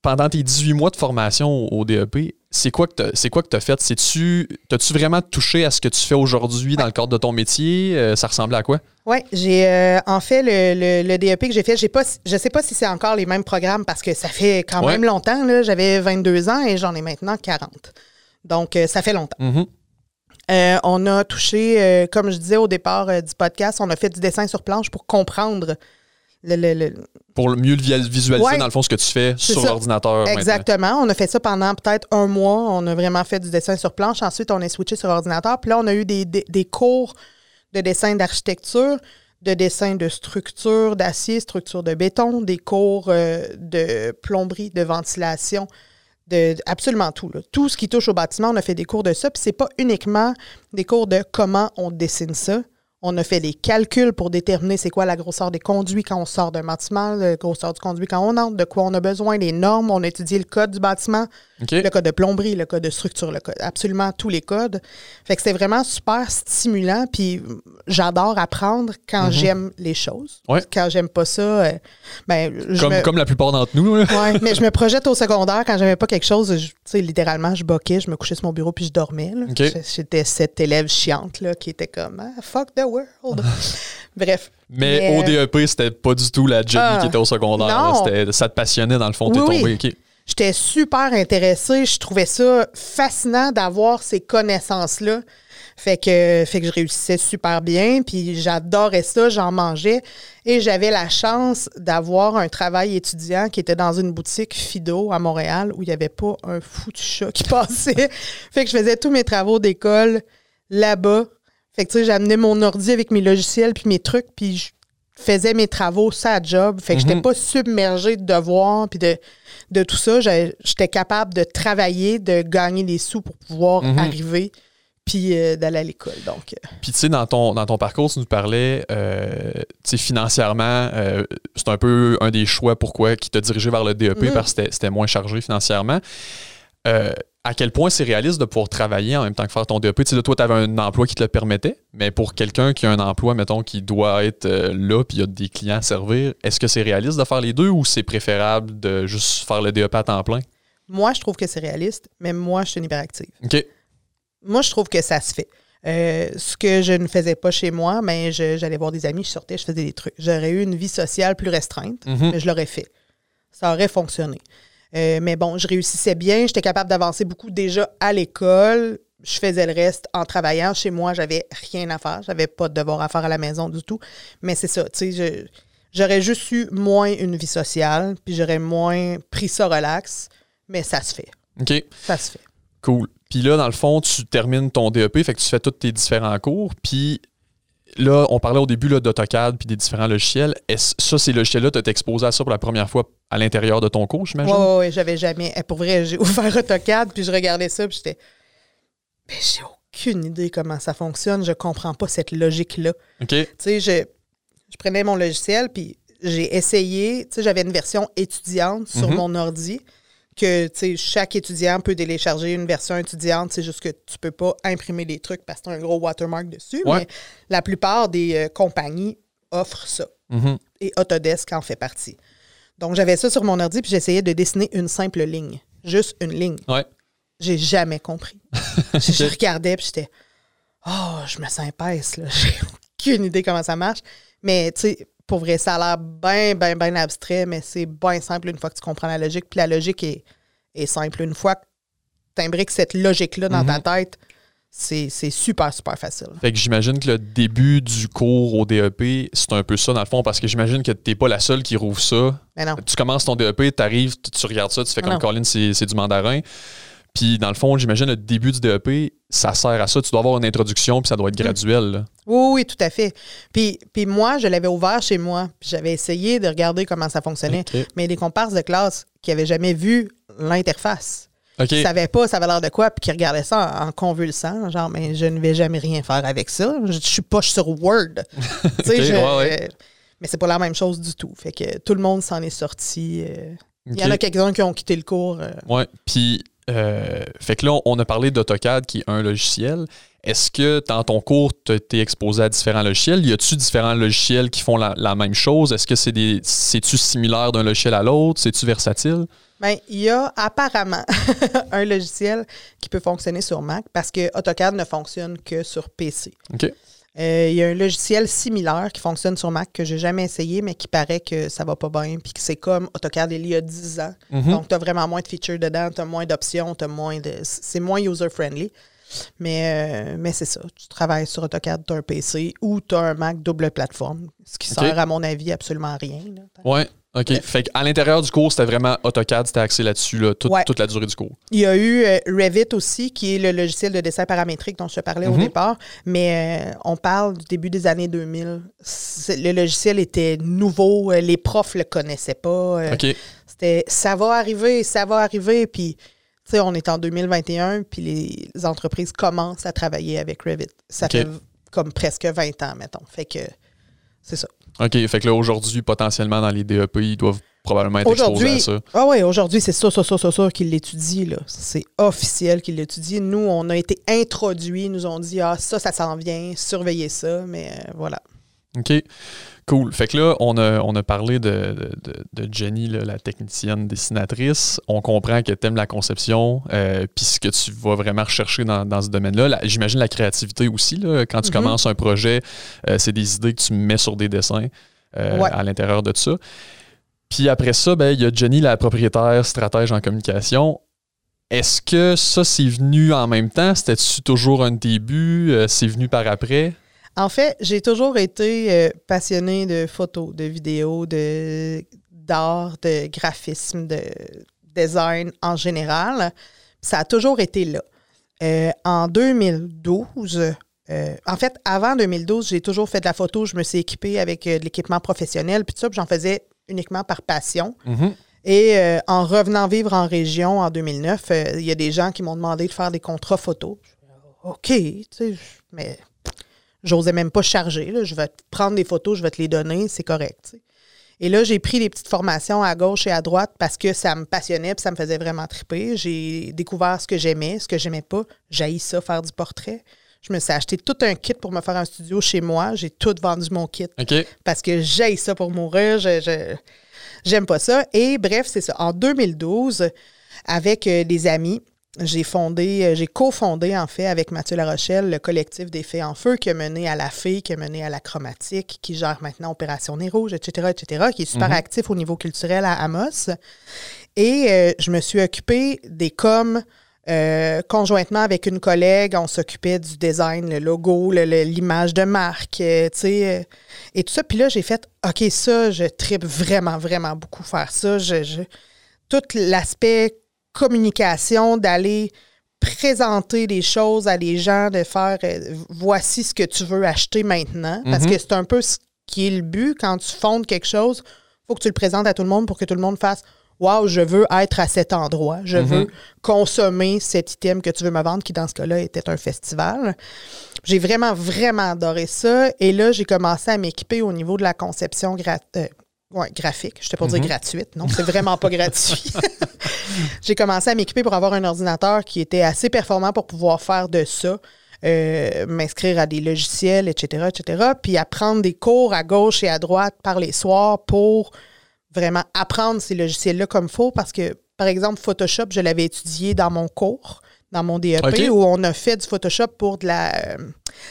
Pendant tes 18 mois de formation au DEP, c'est quoi que c'est quoi que tu as fait? C'est-tu, t'as-tu vraiment touché à ce que tu fais aujourd'hui dans le cadre de ton métier? Euh, ça ressemblait à quoi? Oui, j'ai euh, en fait le, le- le DEP que j'ai fait, j'ai pas, je sais pas si c'est encore les mêmes programmes parce que ça fait quand Ouais. même longtemps. là. J'avais 22 ans et j'en ai maintenant 40. Donc, euh, ça fait longtemps. Mhm. Euh, on a touché, comme je disais au départ du podcast, on a fait du dessin sur planche pour comprendre pour mieux visualiser, dans le fond, ce que tu fais sur l'ordinateur. Exactement. On a fait ça pendant peut-être un mois. On a vraiment fait du dessin sur planche. Ensuite, on est switché sur ordinateur. Puis là, on a eu des, des cours de dessin d'architecture de dessin de structure d'acier, structure de béton, des cours euh, de plomberie, de ventilation, de absolument tout. Tout ce qui touche au bâtiment, on a fait des cours de ça. Puis c'est pas uniquement des cours de comment on dessine ça, on a fait des calculs pour déterminer c'est quoi la grosseur des conduits quand on sort d'un bâtiment, la grosseur du conduit quand on entre, de quoi on a besoin, les normes. On a étudié le code du bâtiment, le code de plomberie, le code de structure, le code, absolument tous les codes. Fait que c'est vraiment super stimulant. Puis j'adore apprendre quand mhm. j'aime les choses. Quand j'aime pas ça, euh, ben, comme, comme la plupart d'entre nous. Oui, mais je me projette au secondaire quand j'aimais pas quelque chose. Tu sais, littéralement, je boquais, je me couchais sur mon bureau puis je dormais. J'étais cette élève chiante là, qui était comme ah, fuck the world. Bref. Mais, au DEP, c'était pas du tout la Jenny qui ah, était au secondaire. Ça te passionnait dans le fond, t'es tombé. J'étais super intéressée. Je trouvais ça fascinant d'avoir ces connaissances-là. Fait que, fait que je réussissais super bien, puis j'adorais ça, j'en mangeais. Et j'avais la chance d'avoir un travail étudiant qui était dans une boutique Fido à Montréal où il n'y avait pas un foutu chat qui passait. fait que je faisais tous mes travaux d'école là-bas. Fait que tu sais, j'amenais mon ordi avec mes logiciels puis mes trucs, puis faisais mes travaux, ça job. Fait que j'étais mhm. pas submergée de devoirs puis de, de tout ça. J'étais capable de travailler, de gagner des sous pour pouvoir mhm. arriver puis euh, d'aller à l'école. Donc, euh. Puis tu sais, dans ton, dans ton parcours, tu nous parlais, euh, tu sais, financièrement, c'est un peu un des choix pourquoi qui t'a dirigé vers le DEP mm. parce que c'était moins chargé financièrement. À quel point c'est réaliste de pouvoir travailler en même temps que faire ton DEP? Tu sais, toi, tu avais un emploi qui te le permettait, mais pour quelqu'un qui a un emploi, mettons, qui doit être là, puis il y a des clients à servir, est-ce que c'est réaliste de faire les deux ou c'est préférable de juste faire le DEP à temps plein? Moi, je trouve que c'est réaliste, mais moi, je suis une hyperactive. OK moi, je trouve que ça se fait. Euh, ce que je ne faisais pas chez moi, mais j'allais voir des amis, je sortais, je faisais des trucs. J'aurais eu une vie sociale plus restreinte, mhm. mais je l'aurais fait. Ça aurait fonctionné. Euh, mais bon, je réussissais bien, j'étais capable d'avancer beaucoup déjà à l'école. Je faisais le reste en travaillant. Chez moi, j'avais rien à faire. J'avais pas de devoir à faire à la maison du tout. Mais c'est ça, tu sais, j'aurais juste eu moins une vie sociale, puis j'aurais moins pris ça relax, mais ça se fait. OK. Ça se fait. Cool. Puis là, dans le fond, tu termines ton DEP, fait que tu fais tous tes différents cours. Puis là, on parlait au début d'AutoCAD puis des différents logiciels. Est-ce ça, ces logiciels-là, tu t'es exposé à ça pour la première fois à l'intérieur de ton cours, j'imagine? Oui, oui, j'avais jamais. Eh, pour vrai, j'ai ouvert AutoCAD, puis je regardais ça, puis j'étais. Mais j'ai aucune idée comment ça fonctionne. Je comprends pas cette logique-là. OK. Tu sais, je, je prenais mon logiciel, puis j'ai essayé. Tu sais, j'avais une version étudiante sur mhm. mon ordi que chaque étudiant peut télécharger une version étudiante. C'est juste que tu peux pas imprimer les trucs parce que tu as un gros watermark dessus. Mais la plupart des euh, compagnies offrent ça. Mm-hmm. Et Autodesk en fait partie. Donc, j'avais ça sur mon ordi, puis j'essayais de dessiner une simple ligne. Juste une ligne. Ouais. J'ai jamais compris. je regardais, puis j'étais Oh, je me sens épaisse, là. J'ai aucune idée comment ça marche. Mais, tu sais, pour vrai, ça a l'air bien, bien, bien abstrait, mais c'est bien simple une fois que tu comprends la logique. Puis la logique est, est simple. Une fois que tu imbriques cette logique-là dans ta mhm. tête, c'est super, super facile. Fait que j'imagine que le début du cours au DEP, c'est un peu ça dans le fond, parce que j'imagine que tu n'es pas la seule qui rouvre ça. Mais non. Tu commences ton DEP, tu arrives, tu regardes ça, tu fais comme Colin, c'est du mandarin. Puis, dans le fond, j'imagine le début du DEP, ça sert à ça. Tu dois avoir une introduction, puis ça doit être mm. graduel. Oui, oui, tout à fait. Puis, puis moi, je l'avais ouvert chez moi. Puis j'avais essayé de regarder comment ça fonctionnait. Mais des comparses de classe qui n'avaient jamais vu l'interface. Qui ne savaient pas ça avait l'air de quoi, puis qui regardaient ça en, convulsant. Genre, mais je ne vais jamais rien faire avec ça. Je, suis pas sur Word. sais, je, mais c'est pas la même chose du tout. Fait que tout le monde s'en est sorti. Euh. Il y en a quelques-uns qui ont quitté le cours. Euh. Oui, puis euh, fait que là, on a parlé d'AutoCAD qui est un logiciel. Est-ce que dans ton cours, tu été exposé à différents logiciels? Y a-tu différents logiciels qui font la, même chose? Est-ce que c'est des c'est-tu similaire d'un logiciel à l'autre? C'est-tu versatile? Bien, il y a apparemment un logiciel qui peut fonctionner sur Mac parce que AutoCAD ne fonctionne que sur PC. OK. Euh, il y a un logiciel similaire qui fonctionne sur Mac que j'ai jamais essayé, mais qui paraît que ça va pas bien, puis que c'est comme AutoCAD il y a 10 ans. Mhm. Donc, tu as vraiment moins de features dedans, tu as moins d'options, moins de. C'est moins user-friendly. Mais, mais c'est ça. Tu travailles sur AutoCAD, tu as un PC ou tu as un Mac double plateforme, ce qui sert, à mon avis, absolument à rien. Oui. OK. Fait à l'intérieur du cours, c'était vraiment AutoCAD, c'était axé là-dessus là, toute la durée du cours. Il y a eu euh, Revit aussi, qui est le logiciel de dessin paramétrique dont je te parlais au mhm. départ, mais euh, on parle du début des années 2000. Le logiciel était nouveau, euh, les profs le connaissaient pas. OK. C'était ça va arriver, ça va arriver, puis sais, on est en 2021, puis les entreprises commencent à travailler avec Revit. Ça fait comme presque 20 ans, mettons. Fait que c'est ça. OK. Fait que là, aujourd'hui, potentiellement, dans les DEP, ils doivent probablement être exposés à ça. Ah oui, aujourd'hui, c'est ça, ça, ça, ça, ça qu'ils l'étudient. C'est officiel qu'ils l'étudient. Nous, on a été introduits, nous ont dit, ah, ça, ça s'en vient, surveillez ça, mais euh, voilà. OK. Cool. Fait que là, on a, on a parlé de, Jenny, la technicienne dessinatrice. On comprend que tu aimes la conception, euh, puis ce que tu vas vraiment rechercher dans, ce domaine-là. J'imagine la créativité aussi. Là, quand tu mm-hmm. commences un projet, euh, c'est des idées que tu mets sur des dessins euh, à l'intérieur de tout ça. Puis après ça, ben, il y a Jenny, la propriétaire stratège en communication. Est-ce que ça, c'est venu en même temps? C'était-tu toujours un début? c'est venu par après? En fait, j'ai toujours été euh, passionnée de photos, de vidéos, de d'art, de graphisme, de design en général. Ça a toujours été là. Euh, en 2012, euh, en fait, avant 2012, j'ai toujours fait de la photo. Je me suis équipée avec de l'équipement professionnel, puis tout ça, j'en faisais uniquement par passion. Mm-hmm. Et en revenant vivre en région en 2009, il y a des gens qui m'ont demandé de faire des contrats photos. OK, tu sais, mais J'osais même pas charger. Je vais te prendre des photos, je vais te les donner, c'est correct. Et là, j'ai pris des petites formations à gauche et à droite parce que ça me passionnait et ça me faisait vraiment triper. J'ai découvert ce que j'aimais, ce que j'aimais pas. J'ai ça, faire du portrait. Je me suis acheté tout un kit pour me faire un studio chez moi. J'ai tout vendu mon kit. Parce que j'ai ça pour mourir. Je, j'aime pas ça. Et bref, c'est ça. En 2012, avec euh, des amis, j'ai fondé, euh, j'ai cofondé en fait avec Mathieu Larochelle le collectif des Fées en Feu qui a mené à la Fée, qui a mené à la Chromatique, qui gère maintenant Opération Nez Rouge, etc., etc., qui est super mhm. actif au niveau culturel à Amos. Et euh, je me suis occupée des coms euh, conjointement avec une collègue. On s'occupait du design, le logo, l'image de marque, tu sais, et tout ça. Puis là, j'ai fait, OK, ça, je tripe vraiment, vraiment beaucoup faire ça. je tout l'aspect communication, d'aller présenter des choses à des gens, de faire euh, voici ce que tu veux acheter maintenant. Parce mhm. que c'est un peu ce qui est le but. Quand tu fondes quelque chose, il faut que tu le présentes à tout le monde pour que tout le monde fasse Waouh, je veux être à cet endroit, je mhm. veux consommer cet item que tu veux me vendre, qui dans ce cas-là était un festival. J'ai vraiment, vraiment adoré ça. Et là, j'ai commencé à m'équiper au niveau de la conception euh, graphique. Je ne pas dire mhm. gratuite. Non, c'est vraiment pas gratuit. j'ai commencé à m'équiper pour avoir un ordinateur qui était assez performant pour pouvoir faire de ça. Euh, m'inscrire à des logiciels, etc., etc., puis apprendre des cours à gauche et à droite par les soirs pour vraiment apprendre ces logiciels-là comme il faut, parce que, par exemple, Photoshop, je l'avais étudié dans mon cours, dans mon DEP, où on a fait du Photoshop pour de la,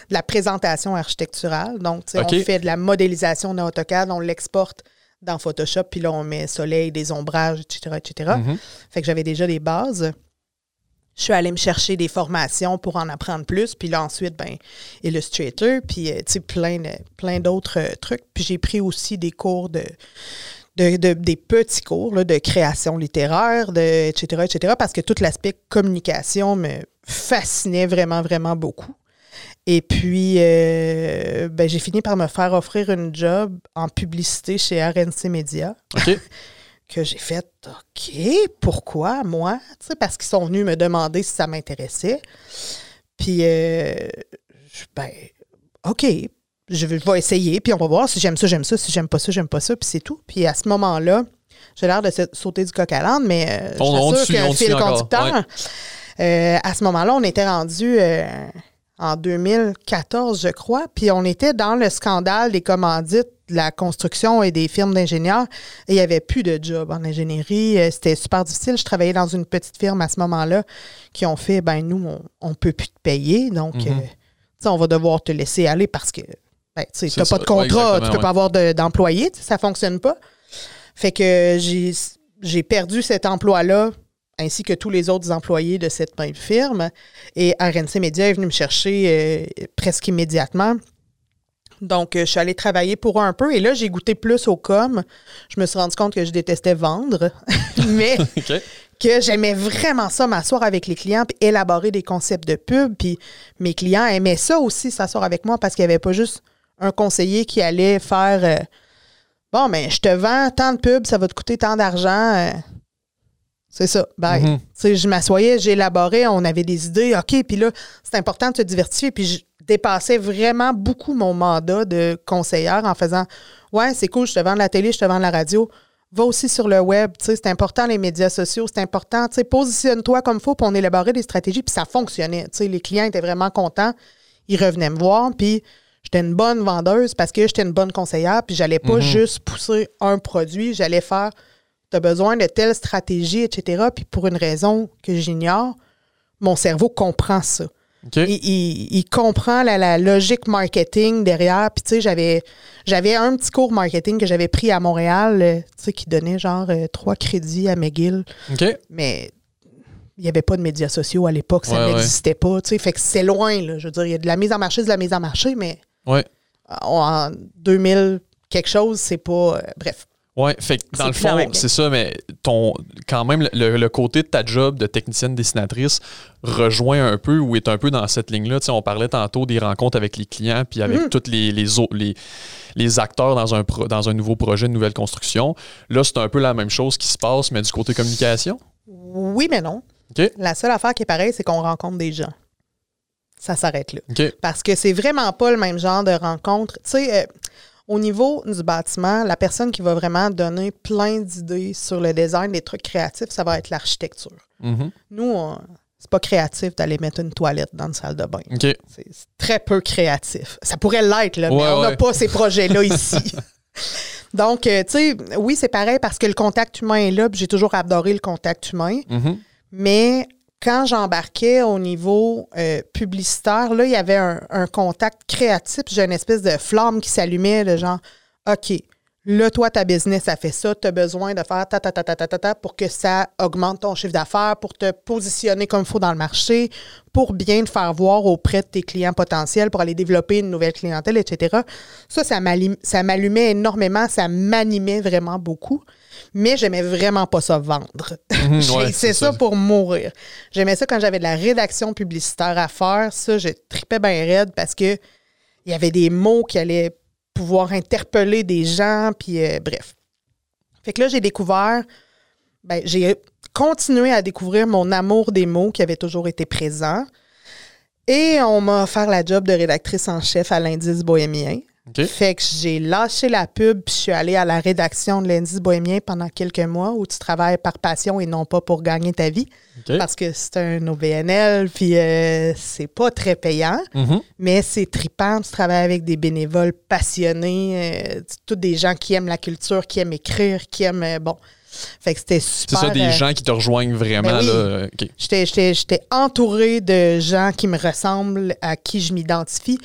la présentation architecturale. Donc, on fait de la modélisation dans AutoCAD, on l'exporte dans Photoshop, puis là, on met soleil, des ombrages, etc., etc. Mm-hmm. Fait que j'avais déjà des bases. Je suis allée me chercher des formations pour en apprendre plus, puis là, ensuite, ben, Illustrator, puis, euh, tu sais, plein, plein d'autres euh, trucs. Puis j'ai pris aussi des cours de, de, des petits cours là, de création littéraire, de, etc., etc., parce que tout l'aspect communication me fascinait vraiment, vraiment beaucoup. Et puis, euh, ben, j'ai fini par me faire offrir une job en publicité chez RNC Media. que j'ai fait, OK, pourquoi moi? parce qu'ils sont venus me demander si ça m'intéressait. Puis, euh, ben, OK, je vais essayer, puis on va voir si j'aime ça, j'aime ça, si j'aime pas ça, j'aime pas ça, puis c'est tout. Puis à ce moment-là, j'ai l'air de sauter du coq à l'âne, mais euh, je suis sûr qu'un fil conducteur. à ce moment-là, on était rendu en 2014, je crois. Puis on était dans le scandale des commandites de la construction et des firmes d'ingénieurs. Et il n'y avait plus de job en ingénierie. Euh, c'était super difficile. Je travaillais dans une petite firme à ce moment-là qui ont fait, ben nous, on ne peut plus te payer. Donc, mhm. euh, on va devoir te laisser aller parce que ben, tu n'as pas de contrat, tu ne peux pas avoir d'employé. ça ne fonctionne pas. Fait que j'ai perdu cet emploi-là ainsi que tous les autres employés de cette même firme. Et RNC Media est venu me chercher euh, presque immédiatement. Donc, je suis allée travailler pour eux un peu et là, j'ai goûté plus au com. Je me suis rendu compte que je détestais vendre, mais que j'aimais vraiment ça, m'asseoir avec les clients puis élaborer des concepts de pub. Puis mes clients aimaient ça aussi, s'asseoir avec moi parce qu'il n'y avait pas juste un conseiller qui allait faire euh, Bon, mais je te vends tant de pubs, ça va te coûter tant d'argent. Euh, c'est ça. Bye. Mhm. Je m'assoyais, j'élaborais, on avait des idées. OK, puis là, c'est important de se diversifier. Puis je dépassais vraiment beaucoup mon mandat de conseillère en faisant Ouais, c'est cool, je te vends de la télé, je te vends de la radio. Va aussi sur le web. C'est important, les médias sociaux, c'est important. Positionne-toi comme il faut, pour on élaborer des stratégies. Puis ça fonctionnait. les clients étaient vraiment contents. Ils revenaient me voir. Puis j'étais une bonne vendeuse parce que j'étais une bonne conseillère. Puis j'allais pas mhm. juste pousser un produit, j'allais faire tu as besoin de telle stratégie, etc. Puis pour une raison que j'ignore, mon cerveau comprend ça. Il, comprend la, logique marketing derrière. Puis, tu sais, j'avais, j'avais un petit cours marketing que j'avais pris à Montréal, euh, tu sais, qui donnait genre euh, trois crédits à McGill. Mais il n'y avait pas de médias sociaux à l'époque, ça n'existait pas, tu sais. Fait que c'est loin, là. Je veux dire, il y a de la mise en marché, de la mise en marché, mais en 2000 quelque chose, c'est pas... Euh, bref. Oui, fait que dans le fond, c'est ça, mais ton quand même le, côté de ta job de technicienne dessinatrice rejoint un peu ou est un peu dans cette ligne-là. Tu sais, on parlait tantôt des rencontres avec les clients puis avec mm. tous les, les, les, les, acteurs dans un, dans un nouveau projet, une nouvelle construction. Là, c'est un peu la même chose qui se passe, mais du côté communication? Oui, mais non. La seule affaire qui est pareille, c'est qu'on rencontre des gens. Ça s'arrête là. Parce que c'est vraiment pas le même genre de rencontre. Tu sais, euh, au niveau du bâtiment, la personne qui va vraiment donner plein d'idées sur le design des trucs créatifs, ça va être l'architecture. Mm-hmm. Nous, c'est pas créatif d'aller mettre une toilette dans une salle de bain. C'est très peu créatif. Ça pourrait l'être, là, mais on n'a pas ces projets-là ici. Donc, euh, tu sais, oui, c'est pareil parce que le contact humain est là, j'ai toujours adoré le contact humain. Mm-hmm. Mais quand j'embarquais au niveau euh, publicitaire, là, il y avait un, contact créatif. J'ai une espèce de flamme qui s'allumait, de genre, OK, là, toi, ta business, ça fait ça. Tu as besoin de faire ta, ta, ta, ta, ta, ta, pour que ça augmente ton chiffre d'affaires, pour te positionner comme il faut dans le marché, pour bien te faire voir auprès de tes clients potentiels, pour aller développer une nouvelle clientèle, etc. Ça, ça m'allumait énormément, ça m'animait vraiment beaucoup mais j'aimais vraiment pas ça vendre. Mhm, c'est ça, pour mourir. J'aimais ça quand j'avais de la rédaction publicitaire à faire. Ça, je tripais bien raide parce que il y avait des mots qui allaient pouvoir interpeller des gens, puis euh, bref. Fait que là, j'ai découvert, ben, j'ai continué à découvrir mon amour des mots qui avait toujours été présent. Et on m'a offert la job de rédactrice en chef à l'Indice bohémien. Fait que j'ai lâché la pub puis je suis allée à la rédaction de l'Indice bohémien pendant quelques mois où tu travailles par passion et non pas pour gagner ta vie. Parce que c'est un OBNL puis euh, c'est pas très payant, mm-hmm. mais c'est tripant. Tu travailles avec des bénévoles passionnés, euh, tous des gens qui aiment la culture, qui aiment écrire, qui aiment. Euh, bon. Fait que c'était super. C'est ça, des euh, gens qui te rejoignent vraiment. Ben J'étais entouré de gens qui me ressemblent, à qui je m'identifie.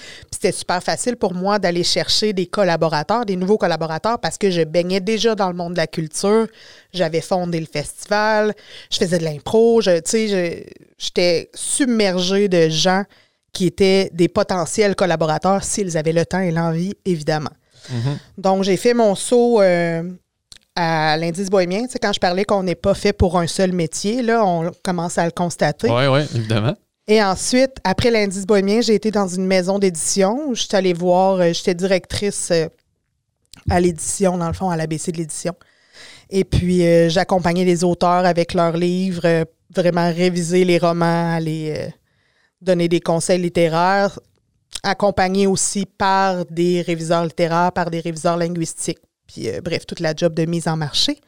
C'était super facile pour moi d'aller chercher des collaborateurs, des nouveaux collaborateurs, parce que je baignais déjà dans le monde de la culture. J'avais fondé le festival, je faisais de l'impro. J'étais submergé de gens qui étaient des potentiels collaborateurs s'ils avaient le temps et l'envie, évidemment. Mm-hmm. Donc, j'ai fait mon saut euh, à l'indice bohémien, quand je parlais qu'on n'est pas fait pour un seul métier, là, on commence à le constater. Oui, oui, évidemment. Et ensuite, après l'indice bohémien, j'ai été dans une maison d'édition. Je suis allée voir, euh, j'étais directrice euh, à l'édition, dans le fond, à l'ABC de l'édition. Et puis, euh, j'accompagnais les auteurs avec leurs livres, vraiment réviser les romans, aller donner des conseils littéraires, accompagné aussi par des réviseurs littéraires, par des réviseurs linguistiques puis bref, toute la job de mise en marché.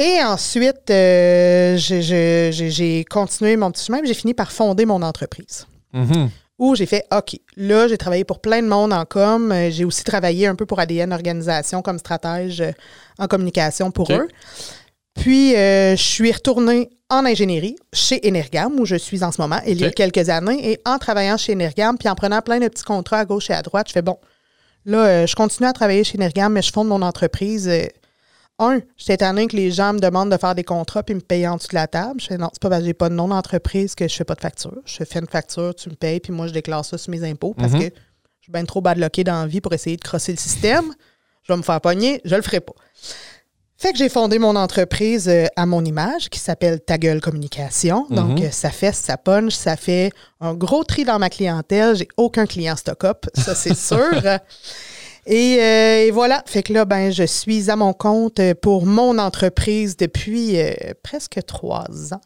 Et ensuite, euh, j'ai continué mon petit chemin, j'ai fini par fonder mon entreprise. Mm-hmm. Où j'ai fait, OK, là, j'ai travaillé pour plein de monde en com. Euh, j'ai aussi travaillé un peu pour ADN Organisation comme stratège en communication pour eux. Puis, je suis retournée en ingénierie chez Energam, où je suis en ce moment, il y a quelques années. Et en travaillant chez Energam, puis en prenant plein de petits contrats à gauche et à droite, je fais, bon, Là, euh, je continue à travailler chez Nergam, mais je fonde mon entreprise. Euh, un, j'étais étonnée que les gens me demandent de faire des contrats puis me payer en dessous de la table. Je fais non, c'est pas parce que j'ai pas de nom d'entreprise que je fais pas de facture. Je fais une facture, tu me payes, puis moi, je déclare ça sur mes impôts parce Mhm. que je suis bien trop badlocké dans la vie pour essayer de crosser le système. Je vais me faire pogner, je le ferai pas. Fait que j'ai fondé mon entreprise euh, à mon image qui s'appelle Ta Gueule Communication. Donc, Mhm. euh, ça fait, ça punch, ça fait un gros tri dans ma clientèle. J'ai aucun client stock-up, ça c'est sûr. Et, euh, et voilà, fait que là, ben, je suis à mon compte euh, pour mon entreprise depuis euh, presque trois ans.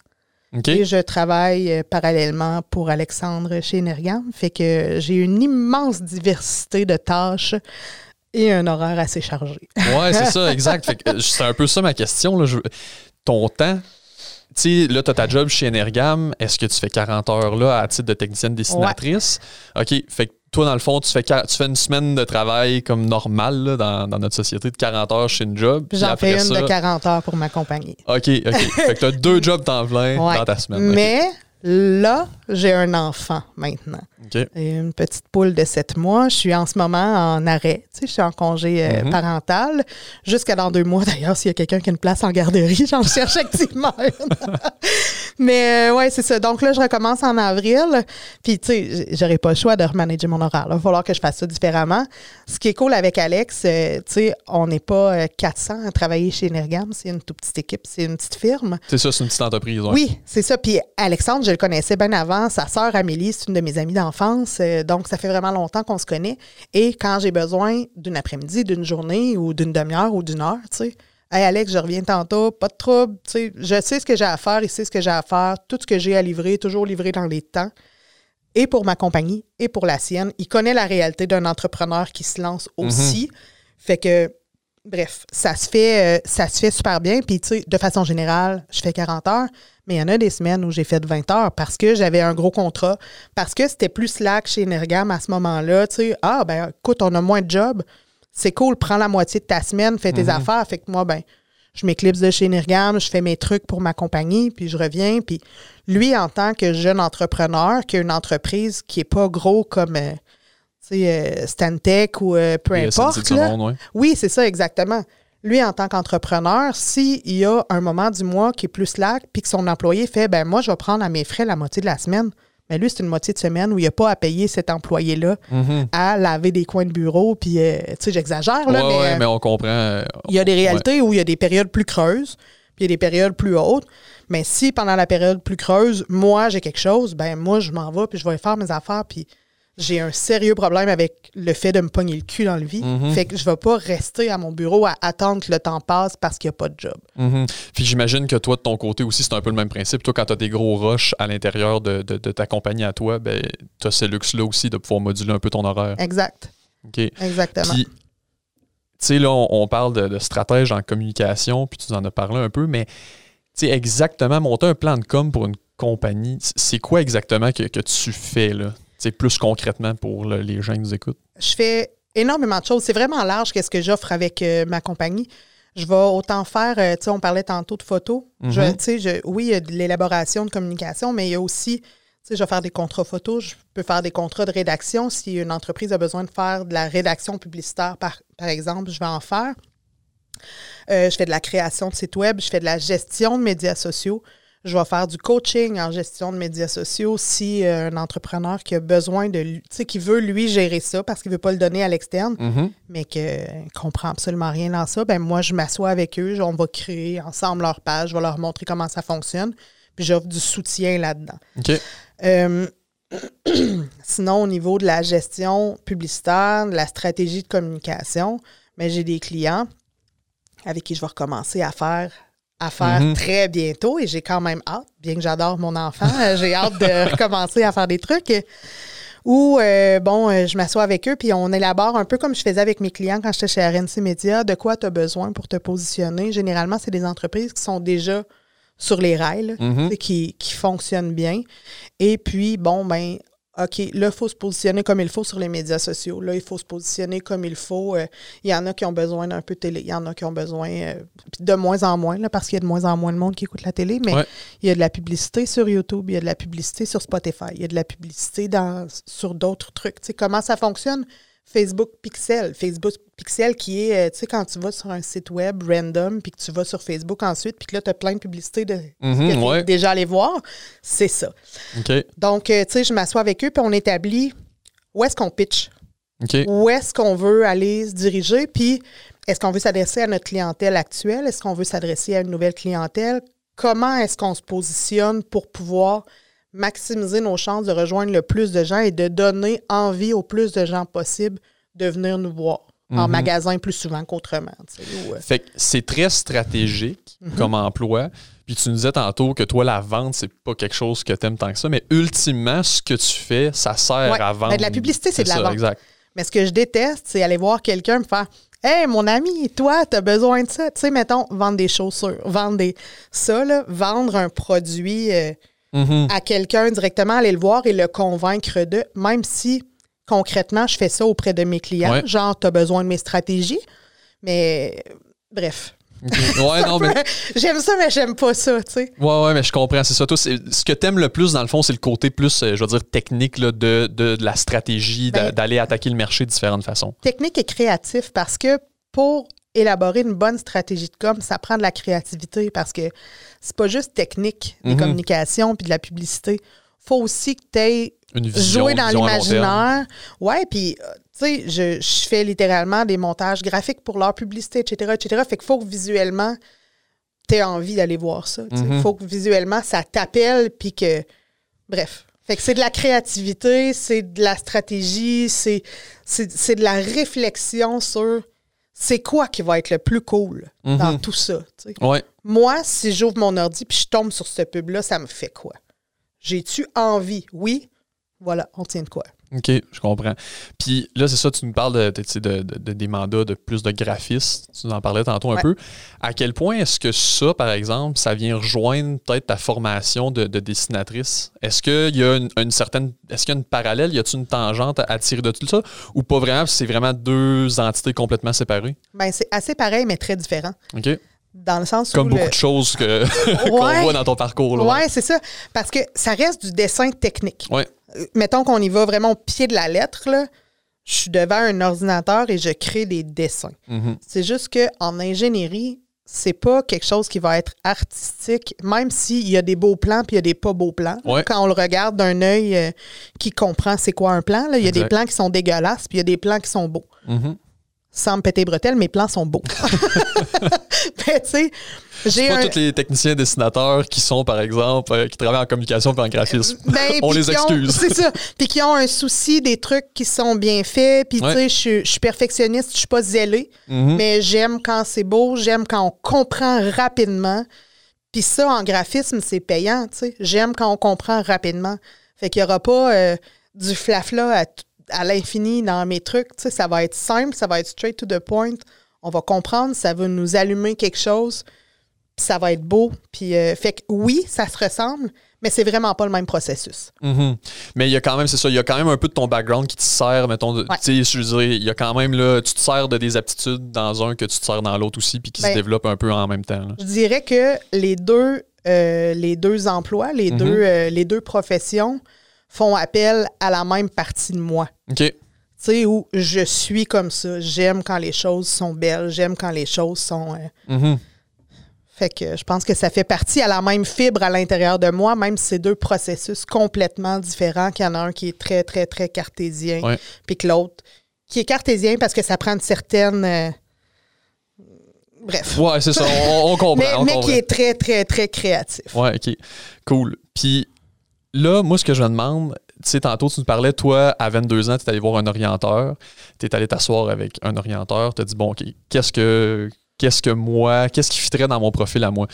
Et je travaille parallèlement pour Alexandre chez Nergam. Fait que j'ai une immense diversité de tâches et un horaire assez chargé. Ouais, c'est ça, exact. Fait que, c'est un peu ça ma question. Là. Je- ton temps, tu sais, là, tu as ta job chez Energam. Est-ce que tu fais 40 heures là à titre de technicienne dessinatrice? OK. Fait que toi, dans le fond, tu fais, tu fais une semaine de travail comme normal là, dans, dans notre société de 40 heures chez une job. J'en fais une ça- de 40 heures pour m'accompagner. OK, OK. fait que tu as deux jobs temps plein Ouais. dans ta semaine. Mais là, j'ai un enfant maintenant. OK. Et une petite poule de 7 mois. Je suis en ce moment en arrêt. Tu sais, je suis en congé euh, Mhm. parental. Jusqu'à dans deux mois, d'ailleurs, s'il y a quelqu'un qui a une place en garderie, j'en cherche activement une. Mais euh, ouais, c'est ça. Donc là, je recommence en avril. Puis, tu sais, j'aurai pas le choix de remanager mon horaire. Il va falloir que je fasse ça différemment. Ce qui est cool avec Alex, euh, tu sais, on n'est pas euh, 400 à travailler chez Nergam. C'est une toute petite équipe. C'est une petite firme. C'est ça, c'est une petite entreprise. ouais. Oui, c'est ça. Puis Alexandre, je le connaissais bien avant. Sa sœur Amélie, c'est une de mes amies d'enfance. Euh, donc, ça fait vraiment longtemps qu'on se connaît. Et quand j'ai besoin d'une après-midi, d'une journée ou d'une demi-heure ou d'une heure, tu sais, Hey Alex, je reviens tantôt, pas de trouble. Je sais ce que j'ai à faire, il sait ce que j'ai à faire. Tout ce que j'ai à livrer, toujours livré dans les temps. Et pour ma compagnie et pour la sienne. Il connaît la réalité d'un entrepreneur qui se lance aussi. Fait que, bref, ça se fait, euh, ça se fait super bien. Puis, tu sais, de façon générale, je fais 40 heures, mais il y en a des semaines où j'ai fait 20 heures parce que j'avais un gros contrat, parce que c'était plus slack chez Nergam à ce moment-là. Tu sais, ah, ben, écoute, on a moins de job. C'est cool, prends la moitié de ta semaine, fais tes affaires. Fait que moi, ben, je m'éclipse de chez Nergam, je fais mes trucs pour ma compagnie, puis je reviens. Puis lui, en tant que jeune entrepreneur, qui a une entreprise qui est pas gros comme, euh, euh, Stantec ou euh, peu Et de importe, ce là, monde, ouais. oui, c'est ça, exactement. Lui, en tant qu'entrepreneur, s'il y a un moment du mois qui est plus slack, puis que son employé fait, ben moi, je vais prendre à mes frais la moitié de la semaine. Mais lui, c'est une moitié de semaine où il n'y a pas à payer cet employé-là Mhm. à laver des coins de bureau. Puis, euh, tu sais, j'exagère, là, Ouais, mais, ouais, euh, mais on comprend. euh, il y a des ouais. réalités où il y a des périodes plus creuses, puis il y a des périodes plus hautes. Mais si pendant la période plus creuse, moi, j'ai quelque chose, ben moi, je m'en vais, puis je vais faire mes affaires, puis j'ai un sérieux problème avec le fait de me pogner le cul dans le vie. Mhm. Fait que je vais pas rester à mon bureau à attendre que le temps passe parce qu'il n'y a pas de job. Mhm. Puis j'imagine que toi, de ton côté aussi, c'est un peu le même principe. Toi, quand tu as des gros rushs à l'intérieur de, de- de ta compagnie à toi, ben, tu as ce luxe-là aussi de pouvoir moduler un peu ton horaire. Exact. OK. Exactement. Puis, tu sais, là, on, on parle de, de stratège en communication, puis tu en as parlé un peu, mais tu sais, exactement, monter un plan de com pour une compagnie, c'est quoi exactement que, que tu fais, là? Plus concrètement pour le- les gens qui nous écoutent? je fais énormément de choses. C'est vraiment large qu'est-ce que j'offre avec euh, ma compagnie. Je vais autant faire, euh, tu sais, on parlait tantôt de photos. Mhm. je- oui, il y a de l'élaboration de communication, mais il y a aussi, tu sais, je vais faire des contrats photos, je peux faire des contrats de rédaction. Si une entreprise a besoin de faire de la rédaction publicitaire, par, par exemple, je vais en faire. Euh, je fais de la création de sites web, je fais de la gestion de médias sociaux. Je vais faire du coaching en gestion de médias sociaux si euh, un entrepreneur qui a besoin de, lui- tu sais, qui veut lui gérer ça parce qu'il veut pas le donner à l'externe, mais qu'il ne comprend absolument rien dans ça, ben moi, je m'assois avec eux, on va créer ensemble leur page, je vais leur montrer comment ça fonctionne, puis j'offre du soutien là-dedans. OK. Euh, sinon, au niveau de la gestion publicitaire, de la stratégie de communication, mais j'ai des clients avec qui je vais recommencer à faire à faire Mhm. très bientôt et j'ai quand même hâte, bien que j'adore mon enfant, euh, j'ai hâte de recommencer à faire des trucs où, euh, bon, euh, je m'assois avec eux puis on élabore un peu comme je faisais avec mes clients quand j'étais chez RNC Media, de quoi tu as besoin pour te positionner. Généralement, c'est des entreprises qui sont déjà sur les rails, Mhm. qui, qui fonctionnent bien. Et puis, bon, ben, OK, là, il faut se positionner comme il faut sur les médias sociaux. Là, il faut se positionner comme il faut. Euh, Il y en a qui ont besoin d'un peu de télé. Il y en a qui ont besoin, euh, de moins en moins, là, parce qu'il y a de moins en moins de monde qui écoute la télé. Mais Ouais. il y a de la publicité sur YouTube, il y a de la publicité sur Spotify, il y a de la publicité dans, sur d'autres trucs. Tu sais, comment ça fonctionne? Facebook Pixel. Facebook Pixel qui est, euh, tu sais, quand tu vas sur un site web random, puis que tu vas sur Facebook ensuite, puis que là, tu as plein de publicités de, Mhm, que t'es ouais. déjà allé voir, c'est ça. Donc, euh, tu sais, je m'assois avec eux, puis on établit où est-ce qu'on pitch, où est-ce qu'on veut aller se diriger, puis est-ce qu'on veut s'adresser à notre clientèle actuelle, est-ce qu'on veut s'adresser à une nouvelle clientèle, comment est-ce qu'on se positionne pour pouvoir maximiser nos chances de rejoindre le plus de gens et de donner envie au plus de gens possible de venir nous voir en Mhm. magasin plus souvent qu'autrement. euh, Fait que c'est très stratégique Mhm. comme emploi. Puis tu nous disais tantôt que toi, la vente, c'est pas quelque chose que tu aimes tant que ça. Mais ultimement, ce que tu fais, ça sert Ouais. à vendre. Ben, de la publicité, c'est de la ça, vente. Exact. Mais ce que je déteste, c'est aller voir quelqu'un me faire Hey, mon ami, toi, tu as besoin de ça. Tu sais, mettons, vendre des chaussures, vendre des. Ça, là, vendre un produit euh, Mhm. à quelqu'un directement, aller le voir et le convaincre de, même si concrètement, je fais ça auprès de mes clients, Ouais. genre, tu as besoin de mes stratégies. Mais bref. Ouais, non, mais. J'aime ça, mais j'aime pas ça, tu sais. Ouais, ouais, mais je comprends. C'est ça. Toi, c'est- ce que t'aimes le plus, dans le fond, c'est le côté plus, euh, je veux dire, technique là, de, de, de la stratégie, Ben- d'aller attaquer le marché de différentes façons. technique et créatif parce que pour élaborer une bonne stratégie de com, ça prend de la créativité parce que c'est pas juste technique des Mhm. communications puis de la publicité. faut aussi que tu aies Une vision. joué dans l'imaginaire. Ouais, puis euh, tu sais, je, je fais littéralement des montages graphiques pour leur publicité, etc., etc. Fait qu'il faut que visuellement, tu aies envie d'aller voir ça. Il Mhm. faut que visuellement, ça t'appelle, puis que... Bref. Fait que c'est de la créativité, c'est de la stratégie, c'est de la réflexion sur c'est quoi qui va être le plus cool dans Mhm. tout ça. Ouais. Moi, si j'ouvre mon ordi puis je tombe sur ce pub-là, ça me fait quoi? J'ai-tu envie? Oui. Voilà, on tient de quoi? OK, je comprends. Puis là, c'est ça, tu nous parles de, de- des mandats de plus de graphistes. Tu nous en parlais tantôt un Ouais. peu. À quel point est-ce que ça, par exemple, ça vient rejoindre peut-être ta formation de, de dessinatrice? Est-ce qu'il y a une, une certaine. Est-ce qu'il y a une parallèle? Y a-t-il une tangente à, à tirer de tout ça? Ou pas vraiment? C'est vraiment deux entités complètement séparées? Ben, c'est assez pareil, mais très différent. OK? Dans le sens Comme où. beaucoup le- de choses qu'on Ouais. voit dans ton parcours. Là, Ouais, c'est ça. Parce que ça reste du dessin technique. Ouais. Mettons qu'on y va vraiment au pied de la lettre, là. Je suis devant un ordinateur et je crée des dessins. Mhm. C'est juste qu'en ingénierie, c'est pas quelque chose qui va être artistique, même s'il y a des beaux plans puis il y a des pas beaux plans. Ouais. Quand on le regarde d'un œil euh, qui comprend c'est quoi un plan, il y a des plans qui sont dégueulasses puis il y a des plans qui sont beaux. Mhm. Sans me péter les bretelles, mes plans sont beaux. Ben, tu sais, j'ai C'est pas un... tous les techniciens dessinateurs qui sont, par exemple, euh, qui travaillent en communication et en graphisme. Ben, On les excuse. C'est ça. Puis qui ont un souci des trucs qui sont bien faits. Puis, Ouais. tu sais, je suis- perfectionniste, je suis pas zélée. Mhm. Mais j'aime quand c'est beau, j'aime quand on comprend rapidement. Puis ça, en graphisme, c'est payant, tu sais. J'aime quand on comprend rapidement. Fait qu'il n'y aura pas euh, du flafla à, t- à l'infini dans mes trucs. Tu sais, ça va être simple, ça va être straight to the point. On va comprendre, ça va nous allumer quelque chose. Puis ça va être beau. Puis, euh, fait que oui, ça se ressemble, mais c'est vraiment pas le même processus. Mhm. Mais il y a quand même, c'est ça, il y a quand même un peu de ton background qui te sert, mettons, Ouais. tu sais, je dire, il y a quand même, là, tu te sers de des aptitudes dans un que tu te sers dans l'autre aussi, puis qui se Ben, développent un peu en même temps. là. Je dirais que les deux, euh, les deux emplois, les, Mhm. deux, euh, les deux professions font appel à la même partie de moi. OK. Tu sais, où je suis comme ça. J'aime quand les choses sont belles. J'aime quand les choses sont. euh, Mhm. Fait que je pense que ça fait partie à la même fibre à l'intérieur de moi, même si c'est deux processus complètement différents, qu'il y en a un qui est très, très, très cartésien, Ouais. puis que l'autre qui est cartésien parce que ça prend une certaine. euh, Bref. Ouais, c'est ça, on, on comprend. mais on mais comprend. qui est très, très, très créatif. Ouais, OK. Cool. Puis là, moi, ce que je me demande, tu sais, tantôt, tu nous parlais, toi, à 22 ans, tu es allé voir un orienteur, tu es allé t'asseoir avec un orienteur, tu as dit, bon, qu'est-ce que, moi, qu'est-ce qui fitterait dans mon profil à moi?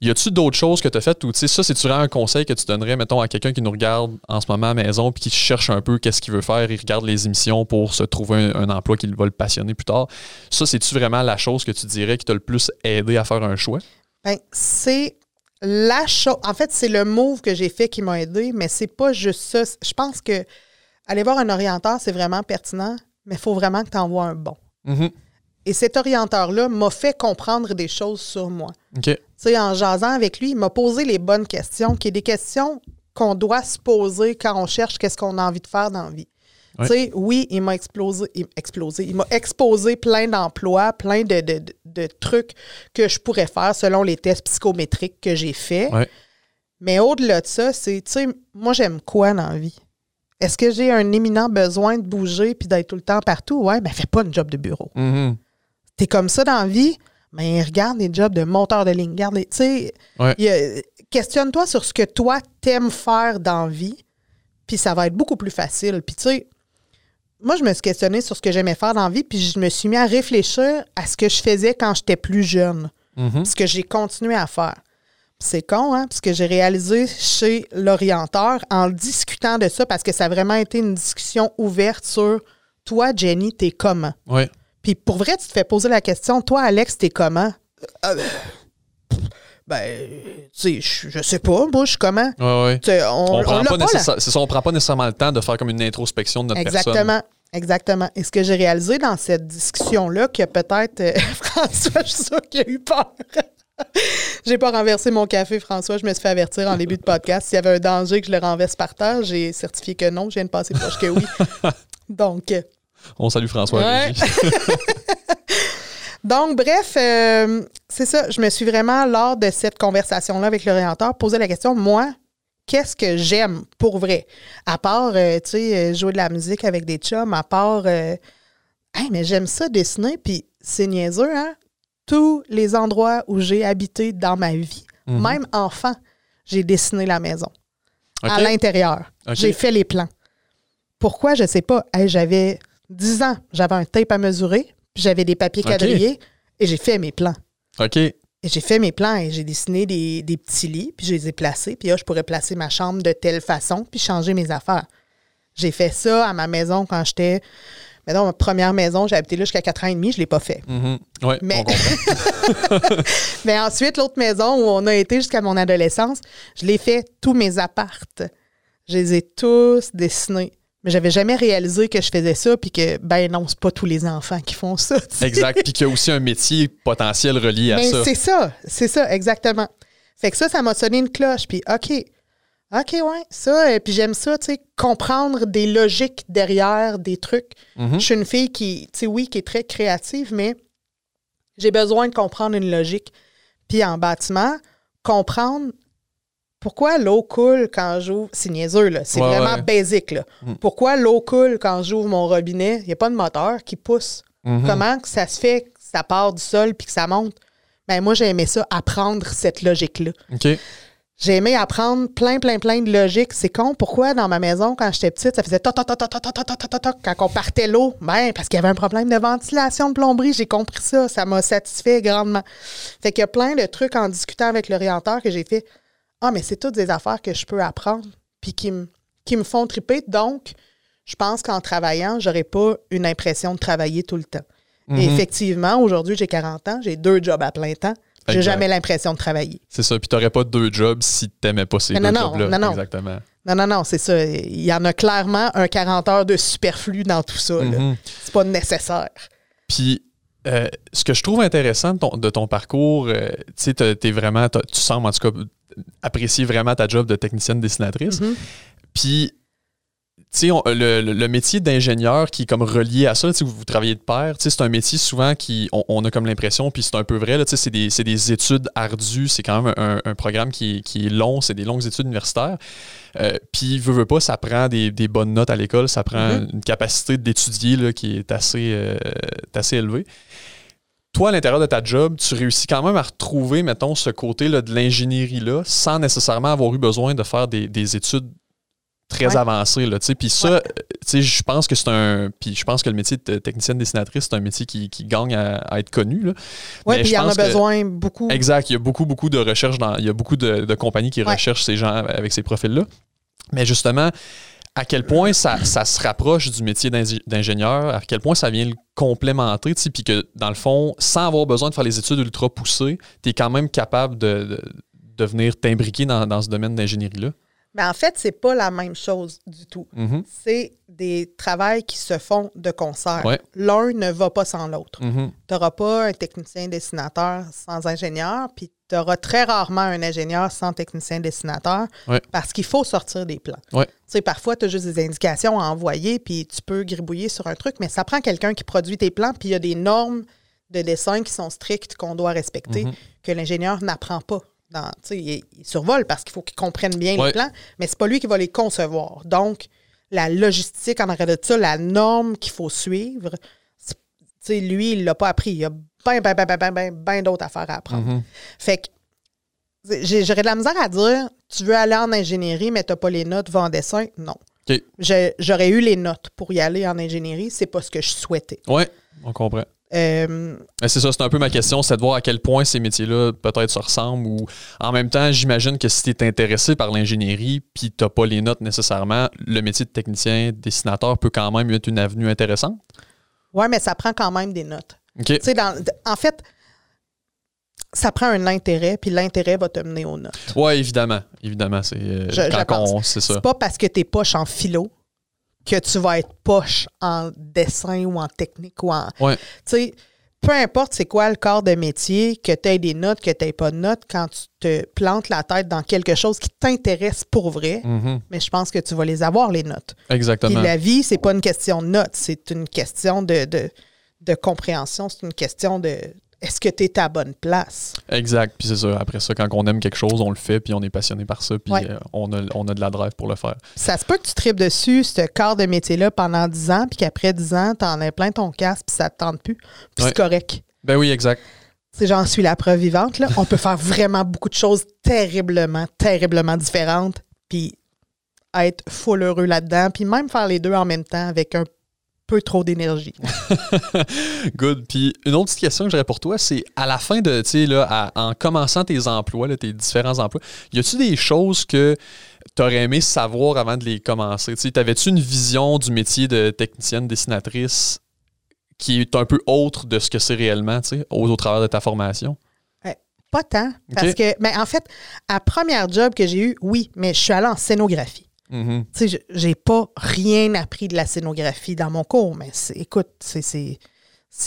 Y a-tu d'autres choses que tu as faites ou, tu sais, ça, c'est-tu vraiment un conseil que tu donnerais, mettons, à quelqu'un qui nous regarde en ce moment à la maison puis qui cherche un peu qu'est-ce qu'il veut faire, il regarde les émissions pour se trouver un, un emploi qui va le passionner plus tard? Ça, c'est-tu vraiment la chose que tu dirais qui t'a le plus aidé à faire un choix? Ben, c'est la chose. En fait, c'est le move que j'ai fait qui m'a aidé, mais c'est pas juste ça. Je pense que aller voir un orienteur, c'est vraiment pertinent, mais il faut vraiment que tu envoies un bon. Mhm. Et cet orienteur-là m'a fait comprendre des choses sur moi. Tu sais, en jasant avec lui, il m'a posé les bonnes questions, qui est des questions qu'on doit se poser quand on cherche qu'est-ce qu'on a envie de faire dans la vie. Tu sais, oui, il m'a explosé, il, explosé, il m'a exposé plein d'emplois, plein de, de, de, trucs que je pourrais faire selon les tests psychométriques que j'ai faits. Mais au-delà de ça, c'est, tu sais, moi, j'aime quoi dans la vie? Est-ce que j'ai un éminent besoin de bouger puis d'être tout le temps partout? Ouais, ben fais pas une job de bureau. Mm-hmm. T'es comme ça dans la vie, mais regarde les jobs de monteur de ligne. Regarde, tu sais, questionne-toi sur ce que toi t'aimes faire dans la vie, puis ça va être beaucoup plus facile. Puis tu sais, moi, je me suis questionnée sur ce que j'aimais faire dans la vie, puis je me suis mis à réfléchir à ce que je faisais quand j'étais plus jeune, mm-hmm. ce que j'ai continué à faire. C'est con, hein? Parce que j'ai réalisé chez l'orienteur en discutant de ça, parce que ça a vraiment été une discussion ouverte sur toi, Jenny, t'es comment? Oui. Puis pour vrai, tu te fais poser la question, toi, Alex, t'es comment? Euh, ben, tu sais, je sais pas, moi, je suis comment? Oui, oui. On, prend pas, on prend pas nécessairement le temps de faire comme une introspection de notre Exactement. personne. Exactement. Et ce que j'ai réalisé dans cette discussion-là, que peut-être euh, François, je suis sûr qu'il a eu peur. j'ai pas renversé mon café, François. Je me suis fait avertir en début de podcast. S'il y avait un danger que je le renverse par terre, j'ai certifié que non. Je viens de passer proche que oui. Donc. Euh, On salue François. Donc, bref, euh, c'est ça. Je me suis vraiment, lors de cette conversation-là avec l'orienteur, posé la question, moi, qu'est-ce que j'aime pour vrai? À part, euh, tu sais, jouer de la musique avec des chums, à part, hey, mais j'aime ça dessiner, puis c'est niaiseux, hein? tous les endroits où j'ai habité dans ma vie, mhm. même enfant, j'ai dessiné la maison. À l'intérieur. J'ai fait les plans. Pourquoi? Je ne sais pas. j'avais 10 ans, j'avais un tape à mesurer, j'avais des papiers quadrillés et j'ai fait mes plans. OK. Et j'ai fait mes plans et j'ai dessiné des, petits lits, puis je les ai placés, puis là, je pourrais placer ma chambre de telle façon, puis changer mes affaires. J'ai fait ça à ma maison quand j'étais mais dans ma première maison, j'ai habité là jusqu'à 4 ans et demi, je ne l'ai pas fait. Mm-hmm. mais... mais ensuite, l'autre maison où on a été jusqu'à mon adolescence, je l'ai fait tous mes appartes. Je les ai tous dessinés. Mais j'avais jamais réalisé que je faisais ça, puis que, ben non, c'est pas tous les enfants qui font ça. Exact. Puis qu'il y a aussi un métier potentiel relié à ça. C'est ça, c'est ça, exactement. Fait que ça, ça m'a sonné une cloche. Puis, OK, OK, ouais, ça. Et puis j'aime ça, tu sais, comprendre des logiques derrière des trucs. Mm-hmm. Je suis une fille qui, tu sais, oui, qui est très créative, mais j'ai besoin de comprendre une logique. Puis en bâtiment, comprendre pourquoi l'eau coule quand j'ouvre? C'est niaiseux, là. C'est vraiment basique, là. Mm. Pourquoi l'eau coule quand j'ouvre mon robinet? Il n'y a pas de moteur qui pousse. Mm-hmm. Comment que ça se fait que ça part du sol puis que ça monte? Ben, moi, j'ai aimé ça, apprendre cette logique-là. OK. J'ai aimé apprendre plein, plein, plein de logique. C'est con. Pourquoi dans ma maison, quand j'étais petite, ça faisait toc, toc, toc, toc, toc, toc, toc, toc, quand on partait l'eau? Ben, parce qu'il y avait un problème de ventilation de plomberie. J'ai compris ça. Ça m'a satisfait grandement. Fait qu'il y a plein de trucs en discutant avec l'orienteur que j'ai fait. Ah, mais c'est toutes des affaires que je peux apprendre puis qui me, qui me font triper. Donc, je pense qu'en travaillant, j'aurais pas une impression de travailler tout le temps. Et effectivement, aujourd'hui, j'ai 40 ans, j'ai deux jobs à plein temps. J'ai jamais l'impression de travailler. C'est ça. Puis tu n'aurais pas deux jobs si tu n'aimais pas ces deux jobs-là. Non, non. Exactement. Non, non, non, c'est ça. Il y en a clairement un 40 heures de superflu dans tout ça. Mm-hmm. C'est pas nécessaire. Puis, euh, ce que je trouve intéressant de ton, parcours, euh, tu sais, vraiment, tu sembles en tout cas apprécier vraiment ta job de technicienne dessinatrice. Mm-hmm. Puis, tu sais, le, métier d'ingénieur qui est comme relié à ça, tu vous travaillez de pair, c'est un métier souvent qui, on, a comme l'impression, puis c'est un peu vrai, c'est des, des, études ardues, c'est quand même un, programme qui, est long, c'est des longues études universitaires. Euh, puis, veut, veut pas, ça prend des, bonnes notes à l'école, ça prend mm-hmm. une capacité d'étudier qui est assez, euh, assez élevée toi, à l'intérieur de ta job, tu réussis quand même à retrouver, mettons, ce côté là, de l'ingénierie-là sans nécessairement avoir eu besoin de faire des, des études très avancé. Là, puis ça, je pense que c'est un. Puis je pense que le métier de technicienne dessinatrice, c'est un métier qui, gagne à, être connu. Oui, puis il y en a besoin beaucoup. Exact. Il y a beaucoup, beaucoup de recherches dans. Il y a beaucoup de, compagnies qui recherchent ces gens avec ces profils-là. Mais justement, à quel point ça, se rapproche du métier d'ingénieur, à quel point ça vient le complémenter, puis que dans le fond, sans avoir besoin de faire les études ultra poussées, tu es quand même capable de, de, venir t'imbriquer dans, dans ce domaine d'ingénierie-là? Mais en fait, c'est pas la même chose du tout. Mhm. C'est des travails qui se font de concert. Ouais. L'un ne va pas sans l'autre. Mhm. Tu n'auras pas un technicien dessinateur sans ingénieur, puis tu auras très rarement un ingénieur sans technicien dessinateur Ouais. parce qu'il faut sortir des plans. Ouais. Tu sais, parfois, tu as juste des indications à envoyer, puis tu peux gribouiller sur un truc, mais ça prend quelqu'un qui produit tes plans, puis il y a des normes de dessin qui sont strictes qu'on doit respecter, Mhm. que l'ingénieur n'apprend pas. Dans, il, il survole parce qu'il faut qu'il comprenne bien Ouais. les plans, mais c'est pas lui qui va les concevoir. Donc, la logistique en arrière de ça, la norme qu'il faut suivre, lui, il l'a pas appris. Il a bien, bien, bien, bien, bien, bien d'autres affaires à apprendre. Mhm. Fait que j'aurais de la misère à dire tu veux aller en ingénierie, mais tu n'as pas les notes, va en dessin. Non. J'aurais eu les notes pour y aller en ingénierie, c'est pas ce que je souhaitais. Ouais, on comprend. Euh, C'est ça, c'est un peu ma question, c'est de voir à quel point ces métiers-là peut-être se ressemblent ou en même temps, j'imagine que si tu es intéressé par l'ingénierie puis tu pas les notes nécessairement, le métier de technicien, dessinateur peut quand même être une avenue intéressante. ouais, mais ça prend quand même des notes. Dans- en fait, ça prend un intérêt, puis l'intérêt va te mener aux notes. Ouais, évidemment. Évidemment, c'est euh, c'est ça. C'est pas parce que tu es poche en philo que tu vas être poche en dessin ou en technique ou en. Ouais. Tu sais, peu importe c'est quoi le corps de métier, que tu aies des notes, que tu n'aies pas de notes, quand tu te plantes la tête dans quelque chose qui t'intéresse pour vrai, Mhm. mais je pense que tu vas les avoir, les notes. Puis Exactement. la vie, c'est pas une question de notes, c'est une question de, de, de compréhension, c'est une question de est-ce que tu es à bonne place? Exact. Puis c'est ça. Après ça, quand on aime quelque chose, on le fait, puis on est passionné par ça, puis Ouais. euh, on, a, on a de la drive pour le faire. Ça se peut que tu tripes dessus, ce corps de métier-là, pendant 10 ans, puis qu'après 10 ans, tu en as plein ton casque, puis ça te tente plus. Puis Ouais. c'est correct. Ben oui, exact. C'est j'en suis la preuve vivante. Là. On peut faire vraiment beaucoup de choses terriblement, terriblement différentes, puis être full heureux là-dedans, puis même faire les deux en même temps avec un peu trop d'énergie. Good. Puis une autre petite question que j'aurais pour toi, c'est à la fin de, tu sais, là, à- en commençant tes emplois, là, tes différents emplois, y a-tu des choses que tu aurais aimé savoir avant de les commencer? Tu T'avais-tu une vision du métier de technicienne dessinatrice qui est un peu autre de ce que c'est réellement, tu sais, au, au travers de ta formation? Pas tant. Parce que, mais en fait, à première job que j'ai eu, oui, mais je suis allée en scénographie. Mhm. Tu je- j'ai pas rien appris de la scénographie dans mon cours, mais écoute, c'est-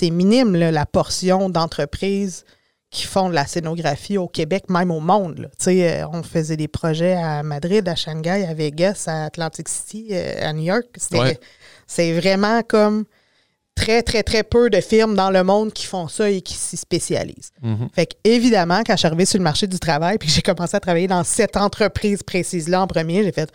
minime, là, la portion d'entreprises qui font de la scénographie au Québec, même au monde. là. Euh, on faisait des projets à Madrid, à Shanghai, à Vegas, à Atlantic City, euh, à New York. Ouais. C'est vraiment comme très, très, très peu de firmes dans le monde qui font ça et qui s'y spécialisent. Mhm. Fait que, évidemment, quand je suis arrivée sur le marché du travail puis que j'ai commencé à travailler dans cette entreprise précise-là en premier, j'ai fait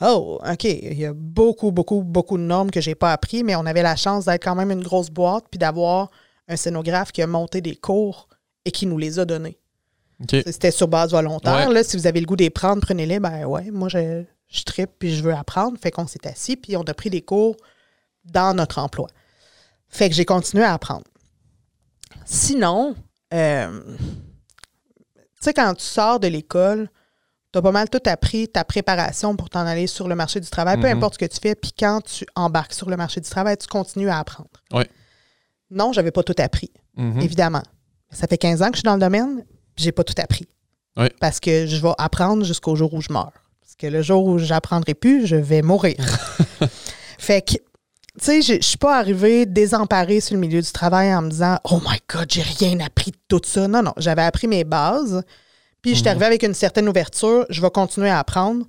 Oh, OK, il y a beaucoup, beaucoup, beaucoup de normes que j'ai pas appris, mais on avait la chance d'être quand même une grosse boîte puis d'avoir un scénographe qui a monté des cours et qui nous les a donnés. C'était sur base volontaire. Ouais. Là, si vous avez le goût d'y prendre, prenez-les. Ben ouais, moi, je, je trippe puis je veux apprendre. Fait qu'on s'est assis puis on a pris des cours dans notre emploi. Fait que j'ai continué à apprendre. Sinon, euh, tu sais, quand tu sors de l'école, tu as pas mal tout appris ta préparation pour t'en aller sur le marché du travail, peu Mhm. importe ce que tu fais. Puis quand tu embarques sur le marché du travail, tu continues à apprendre. Ouais. Non, j'avais pas tout appris Mhm. évidemment. Ça fait 15 ans que je suis dans le domaine, puis j'ai pas tout appris. Oui. Parce que je vais apprendre jusqu'au jour où je meurs. Parce que le jour où j'apprendrai plus, je vais mourir. fait que, tu sais, je je suis pas arrivée désemparée sur le milieu du travail en me disant Oh my God, j'ai rien appris de tout ça. Non, non, j'avais appris mes bases. Puis je suis Mhm. arrivée avec une certaine ouverture. Je vais continuer à apprendre.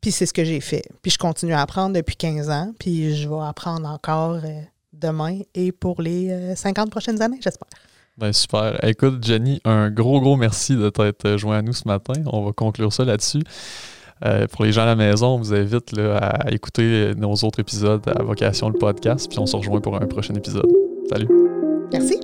Puis c'est ce que j'ai fait. Puis je continue à apprendre depuis 15 ans. Puis je vais apprendre encore euh, demain et pour les euh, 50 prochaines années, j'espère. Ben super. Écoute, Jenny, un gros, gros merci de t'être joint à nous ce matin. On va conclure ça là-dessus. Euh, pour les gens à la maison, on vous invite là, à écouter nos autres épisodes à Vocation le podcast, puis on se rejoint pour un prochain épisode. Salut! Merci.